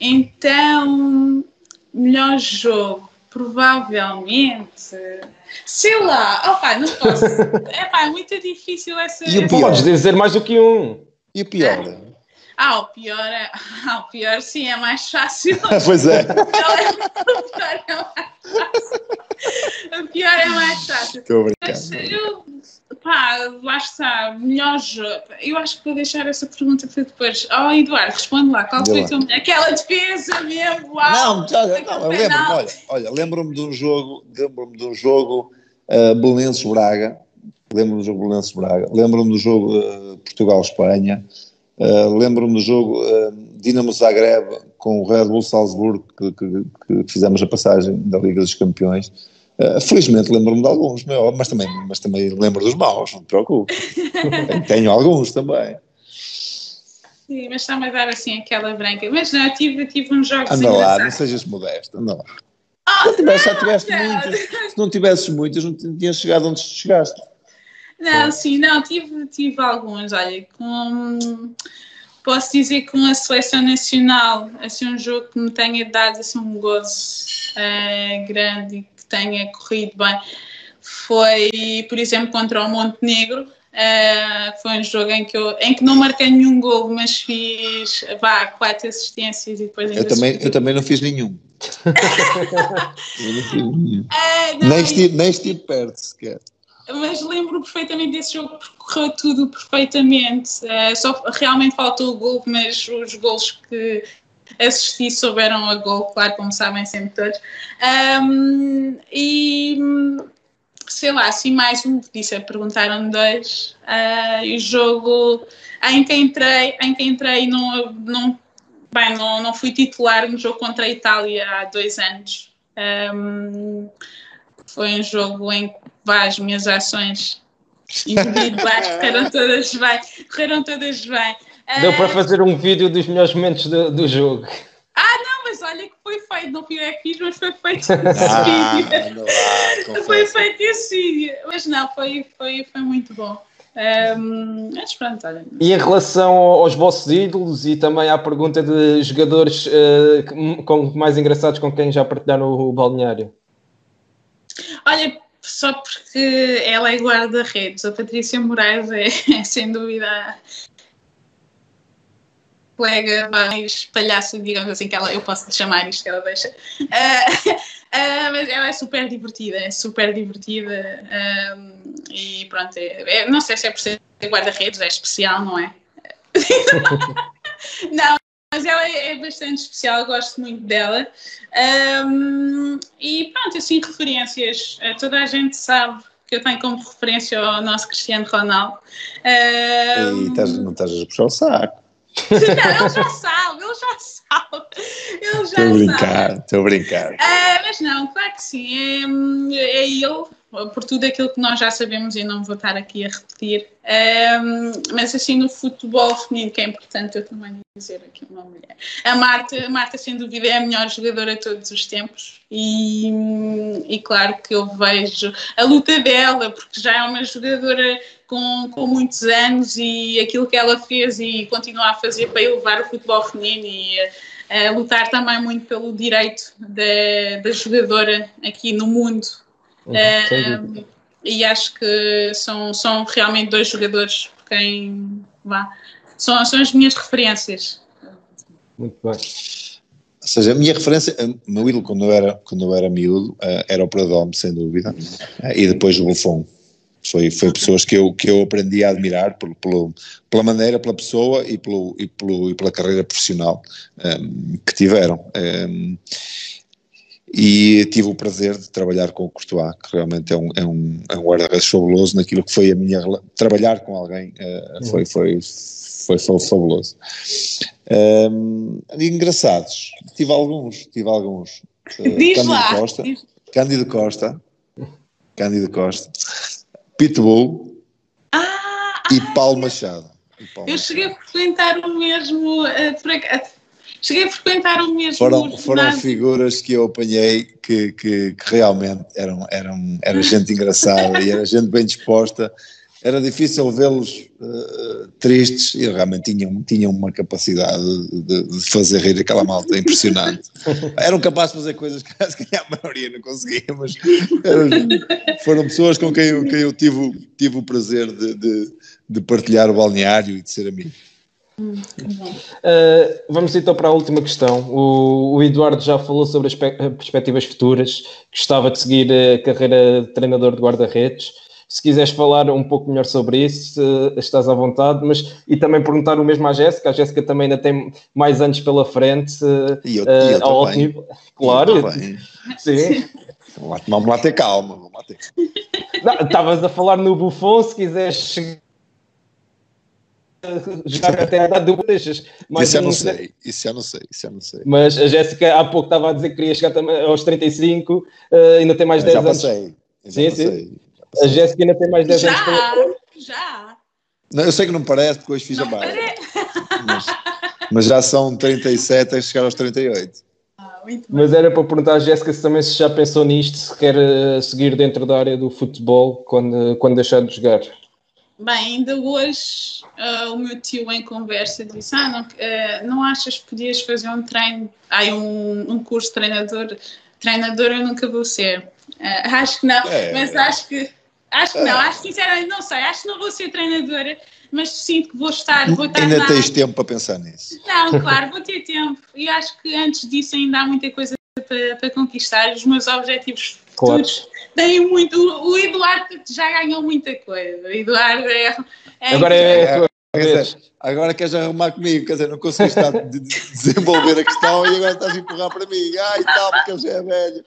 então, melhor jogo, provavelmente. Sei lá, opa, não posso. é pá, é muito difícil essa. E o pior? Podes dizer mais do que um. E o pior? Ah. O pior é. Ah, o pior sim é mais fácil. pois é. O pior é mais fácil. O pior é mais fácil. Estou brincando. Eu, pá, lá está, melhor jogo. Eu acho que vou deixar essa pergunta para depois. Oh, Eduardo, responde lá. Qual foi teu, aquela defesa mesmo? Uau, não, já, não, eu lembro-me, olha, olha lembro-me de um jogo, lembro-me de um jogo uh, Belenenses-Braga. Lembro-me do jogo Belenenses-Braga. Lembro-me do jogo uh, Portugal-Espanha. Uh, Lembro-me do jogo uh, Dinamo Zagreb com o Red Bull Salzburgo, que, que, que, fizemos a passagem da Liga dos Campeões. Uh, felizmente lembro-me de alguns, mas também, mas também lembro dos maus, não te preocupes. Tenho alguns também. Sim, mas está-me a dar assim aquela branca. Mas não, tive, tive uns jogos Anda lá, não sejas modesto, anda lá. Oh, não, tivesse, já tiveste não. muitos. Se não tivesses muitos, não tinhas chegado onde chegaste. Não, sim, não, tive, tive alguns, olha, com, posso dizer que com a seleção nacional, assim, um jogo que me tenha dado assim, um gozo uh, grande e que tenha corrido bem, foi, por exemplo, contra o Montenegro, Uh, foi um jogo em que, eu, em que não marquei nenhum gol, mas fiz vá, quatro assistências e depois eu também, eu também não fiz nenhum. eu não fiz nenhum. Uh, não, nem, estive, nem estive perto sequer. Mas lembro perfeitamente desse jogo porque correu tudo perfeitamente. Uh, só realmente faltou o gol, mas os gols que assisti souberam a gol, claro, como sabem sempre todos. Um, e sei lá, assim mais um, disse, perguntaram dois, uh, o jogo em que entrei, em que entrei não, não, bem, não, não fui titular no jogo contra a Itália há dois anos. Um, foi um jogo em que as minhas ações individuais correram todas bem, correram todas bem. Deu uh, para fazer um vídeo dos melhores momentos do, do jogo. Ah, não, mas olha que foi feito, não fui eu que fiz, mas foi feito ah, esse vídeo. foi feito esse vídeo. Mas não, foi, foi, foi muito bom. Um, mas pronto, olha. E em relação aos vossos ídolos e também à pergunta de jogadores uh, com, mais engraçados com quem já partilharam o, o balneário? Olha, só porque ela é guarda-redes, a Patrícia Moraes é, é sem dúvida colega mais palhaço, digamos assim, que ela, eu posso chamar isto que ela deixa. Uh, uh, mas ela é super divertida, é super divertida. Um, e pronto, é, é, não sei se é por ser guarda-redes, é especial, não é? não, mas ela é, é, bastante especial, gosto muito dela. Um, e pronto, assim, referências. Toda a gente sabe que eu tenho como referência o nosso Cristiano Ronaldo. Um, e estás, não estás a puxar o saco. Não, ele já sabe, ele já sabe. Ele já estou a brincar, estou a brincar. É, mas não, claro que sim. É, é ele, por tudo aquilo que nós já sabemos e não vou estar aqui a repetir. É, mas assim, no futebol feminino, que é importante eu também dizer aqui uma mulher. A Marta, a Marta, sem dúvida, é a melhor jogadora de todos os tempos. E, e claro que eu vejo a luta dela, porque já é uma jogadora com, com muitos anos e aquilo que ela fez e continua a fazer para elevar o futebol feminino e a lutar também muito pelo direito da, da jogadora aqui no mundo. Uhum, e acho que são, são realmente dois jogadores por quem vá. São, são as minhas referências. Muito bem. Ou seja, a minha referência, o meu ídolo quando eu era, quando eu era miúdo, eh, era o Pradome, sem dúvida, eh, e depois o Buffon. Foi, foi pessoas que eu, que eu aprendi a admirar pelo, pelo, pela maneira, pela pessoa e, pelo, e, pelo, e pela carreira profissional um, que tiveram. Um, e tive o prazer de trabalhar com o Courtois, que realmente é um, é um, é um guarda-redes fabuloso naquilo que foi a minha. Trabalhar com alguém uh, foi, foi, foi, foi fabuloso. Um, engraçados, tive alguns, tive alguns. Uh, Diz Cândido lá. Costa, Cândido Costa, Cândido Costa, Pitbull ah, e Paulo Machado. Paulo eu Machado. cheguei a frequentar o mesmo. Uh, cheguei a frequentar o mesmo. Foram, foram figuras que eu apanhei que, que, que realmente eram, eram, era gente engraçada e era gente bem disposta era difícil vê-los uh, tristes e realmente tinham, tinham uma capacidade de, de, fazer rir aquela malta impressionante. Eram capazes de fazer coisas que a maioria não conseguia, mas eram, foram pessoas com quem eu, quem eu tive, tive o prazer de, de, de partilhar o balneário e de ser amigo. Uh, vamos então para a última questão. O, o, Eduardo já falou sobre as perspectivas futuras, gostava de seguir a carreira de treinador de guarda-redes. Se quiseres falar um pouco melhor sobre isso, estás à vontade, mas e também perguntar o mesmo à Jéssica. A Jéssica também ainda tem mais anos pela frente e eu, uh, eu ao alto nível. Claro, sim. Vamos lá ter calma. Vamos lá ter... Estavas a falar no Buffon, se quiseres jogar até a idade do Bochechas. Isso já não sei, isso já não sei, isso já não sei. Mas a Jéssica há pouco estava a dizer que queria chegar também aos 35, uh, ainda tem mais 10 já anos. Passei, já sim, sim. A Jéssica ainda tem mais 10 já, anos. Já, não, Eu sei que não parece, porque hoje fiz não a barba. Mas, mas, já são 37 a chegar aos 38. Ah, mas era para perguntar à Jéssica se também se já pensou nisto, se quer uh, seguir dentro da área do futebol quando, quando deixar de jogar. Bem, ainda hoje uh, o meu tio em conversa disse: Ah, não, uh, não achas que podias fazer um treino, ah, um, um curso de treinador? Treinador eu nunca vou ser. Uh, acho que não, é, mas acho que Acho que não, acho sinceramente, não sei, acho que não vou ser treinadora, mas sinto que vou estar. Vou estar ainda tens tempo para pensar nisso. Não, claro, vou ter tempo. E acho que antes disso ainda há muita coisa para, para conquistar. Os meus objetivos claro. têm muito. O Eduardo já ganhou muita coisa. O Eduardo é. é Agora é. é agora queres arrumar comigo, quer dizer, não conseguiste de desenvolver a questão e agora estás a empurrar para mim. Ai, tal, porque ele já é velho.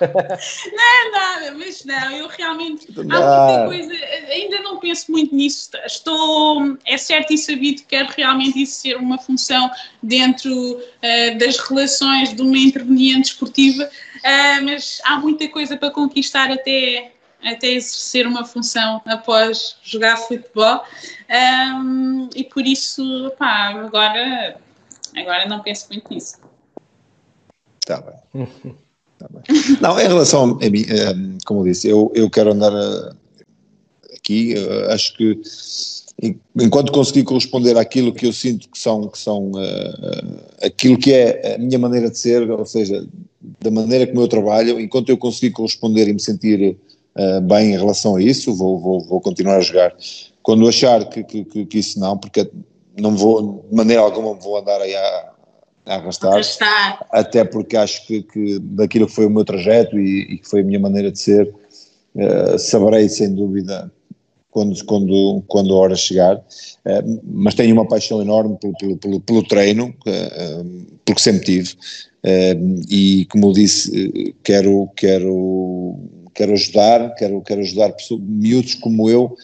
Não é nada, mas não, eu realmente há muita coisa, ainda não penso muito nisso. Estou, é certo e sabido que quero realmente isso ser uma função dentro uh, das relações de uma interveniente esportiva, uh, mas há muita coisa para conquistar até, até exercer uma função após jogar futebol. Um, e por isso, pá, agora, agora não penso muito nisso. Está bem. Tá não, em relação a mim, eh, como eu disse, eu, eu quero andar eh, aqui, eh, acho que enquanto conseguir corresponder àquilo que eu sinto que são, que são uh, aquilo que é a minha maneira de ser, ou seja, da maneira como eu trabalho, enquanto eu conseguir corresponder e me sentir uh, bem em relação a isso, vou, vou, vou continuar a jogar. Quando achar que, que, que, isso não, porque não vou, de maneira alguma vou andar aí a, a arrastar, arrastar, até porque acho que, que daquilo que foi o meu trajeto e, e que foi a minha maneira de ser, uh, saberei sem dúvida quando, quando, quando a hora chegar, uh, mas tenho uma paixão enorme pelo, pelo, pelo, pelo treino, uh, porque sempre tive, e como disse, quero, quero, quero ajudar, quero, quero ajudar pessoas, miúdos como eu,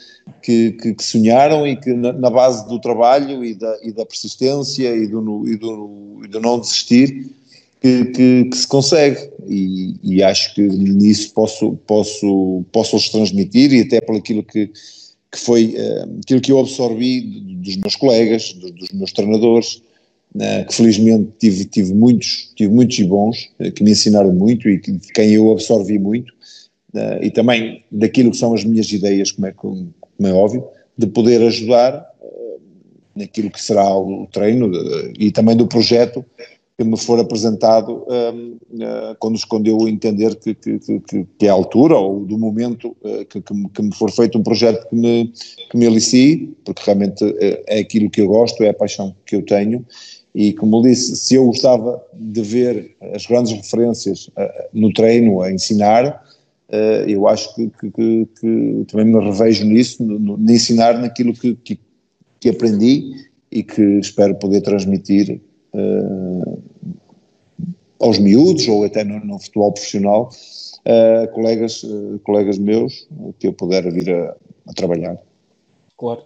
que, que, que, sonharam e que na, na, base do trabalho e da, e da persistência e do, e do, e do não desistir que, que, se consegue. E, e, acho que nisso posso, posso, posso lhes transmitir e até por aquilo que, que foi uh, aquilo que eu absorvi dos meus colegas, dos, dos meus treinadores, uh, que felizmente tive, tive muitos, tive muitos e bons, uh, que me ensinaram muito e que, de quem eu absorvi muito, e também daquilo que são as minhas ideias, como é, como, como é óbvio, de poder ajudar naquilo que será o treino e também do projeto que me for apresentado uh, quando, quando eu entender que, que, que, que, é a altura ou do momento que, que, que, me for feito um projeto que me, que me alicie, porque realmente é aquilo que eu gosto, é a paixão que eu tenho. E como disse, se eu gostava de ver as grandes referências no treino, a ensinar, uh, eu acho que, que, que, também me revejo nisso, no, no, ensinar naquilo que, que, aprendi e que espero poder transmitir uh, aos miúdos ou até no, no futebol profissional, uh, colegas, colegas meus que eu puder vir a, a trabalhar. Claro.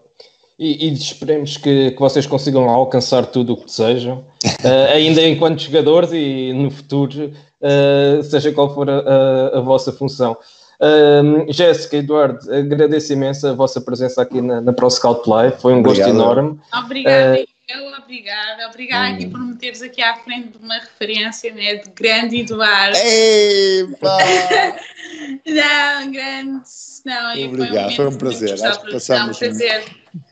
E, e esperemos que, que, vocês consigam alcançar tudo o que desejam, uh, ainda enquanto jogadores e no futuro, uh, seja qual for a, a, a vossa função. Uh, Jéssica, Eduardo, agradeço imenso a vossa presença aqui na, na Pro Scout Live, foi um Obrigado. gosto enorme. Obrigada, eu, obrigada, obrigada hum. aqui por me teres aqui à frente de uma referência né, de grande Eduardo. Epa! Não, grande. Não, Obrigado, foi um, foi um prazer. Acho que passamos, um prazer.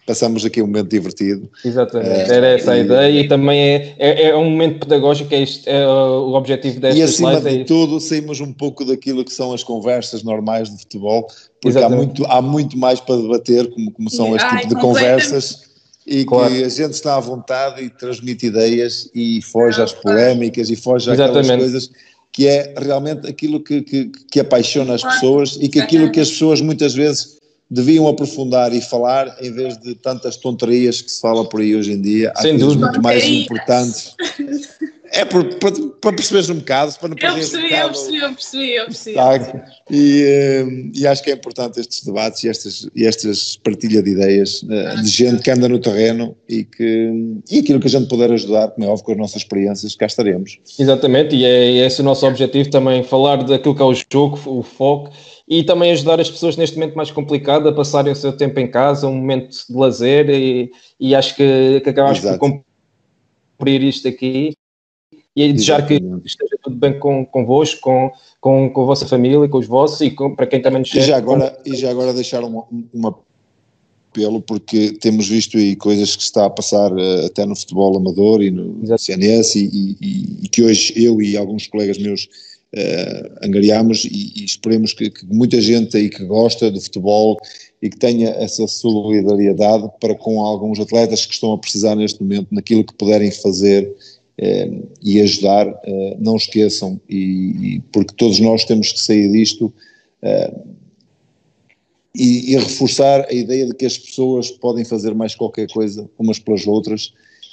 passamos aqui um momento divertido. Exatamente, é, era essa a ideia e também é, é, é, um momento pedagógico, é, isto, é o objetivo desta E acima de é tudo, saímos um pouco daquilo que são as conversas normais de futebol, porque há muito, há muito mais para debater, como, como são este tipo de conversas e claro. que a gente está à vontade e transmite ideias e foge às polémicas e foge àquelas coisas que é realmente aquilo que, que, que apaixona as pessoas e que aquilo que as pessoas muitas vezes deviam aprofundar e falar em vez de tantas tonterias que se fala por aí hoje em dia. Há Sem coisas muito mais importantes. É para, para, para perceberes um bocado, para não perder eu percebi, um bocado. Eu percebi, eu percebi, eu percebi. Tá? E, eh, e, acho que é importante estes debates e estas, e estas partilha de ideias eh, de gente que anda no terreno e que e aquilo que a gente puder ajudar, como é óbvio, com as nossas experiências, cá estaremos. Exatamente, e é esse o nosso objetivo também, falar daquilo que é o jogo, o foco, e também ajudar as pessoas neste momento mais complicado a passarem o seu tempo em casa, um momento de lazer, e, e acho que, que acabamos por cumprir isto aqui e desejar que esteja tudo bem com, convosco, com, com, com a vossa família, com os vossos e com, para quem também nos e já agora E já agora deixar uma, uma apelo, porque temos visto aí coisas que está a passar uh, até no futebol amador e no Exato. CNS e, e, e, que hoje eu e alguns colegas meus uh, angariamos e, e esperemos que, que, muita gente aí que gosta do futebol e que tenha essa solidariedade para com alguns atletas que estão a precisar neste momento naquilo que puderem fazer e ajudar, uh, não esqueçam, e, e, porque todos nós temos que sair disto e, e, reforçar a ideia de que as pessoas podem fazer mais qualquer coisa umas pelas outras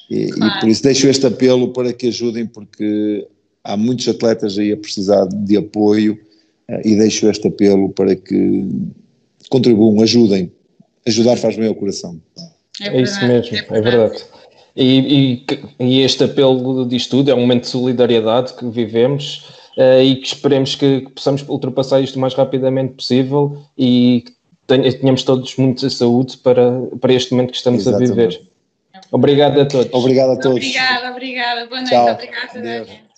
e, claro. e por isso deixo este apelo para que ajudem porque há muitos atletas aí a precisar de apoio uh, e deixo este apelo para que contribuam, ajudem. Ajudar faz bem ao coração. É, é isso mesmo, é, é verdade. E, e, e, este apelo diz tudo, é um momento de solidariedade que vivemos uh, e que esperemos que, que, possamos ultrapassar isto o mais rapidamente possível e que tenhamos todos muita saúde para, para este momento que estamos Exatamente. a viver. Obrigado a todos. Obrigado a todos. Obrigada, obrigada. Boa noite. Tchau. Obrigada.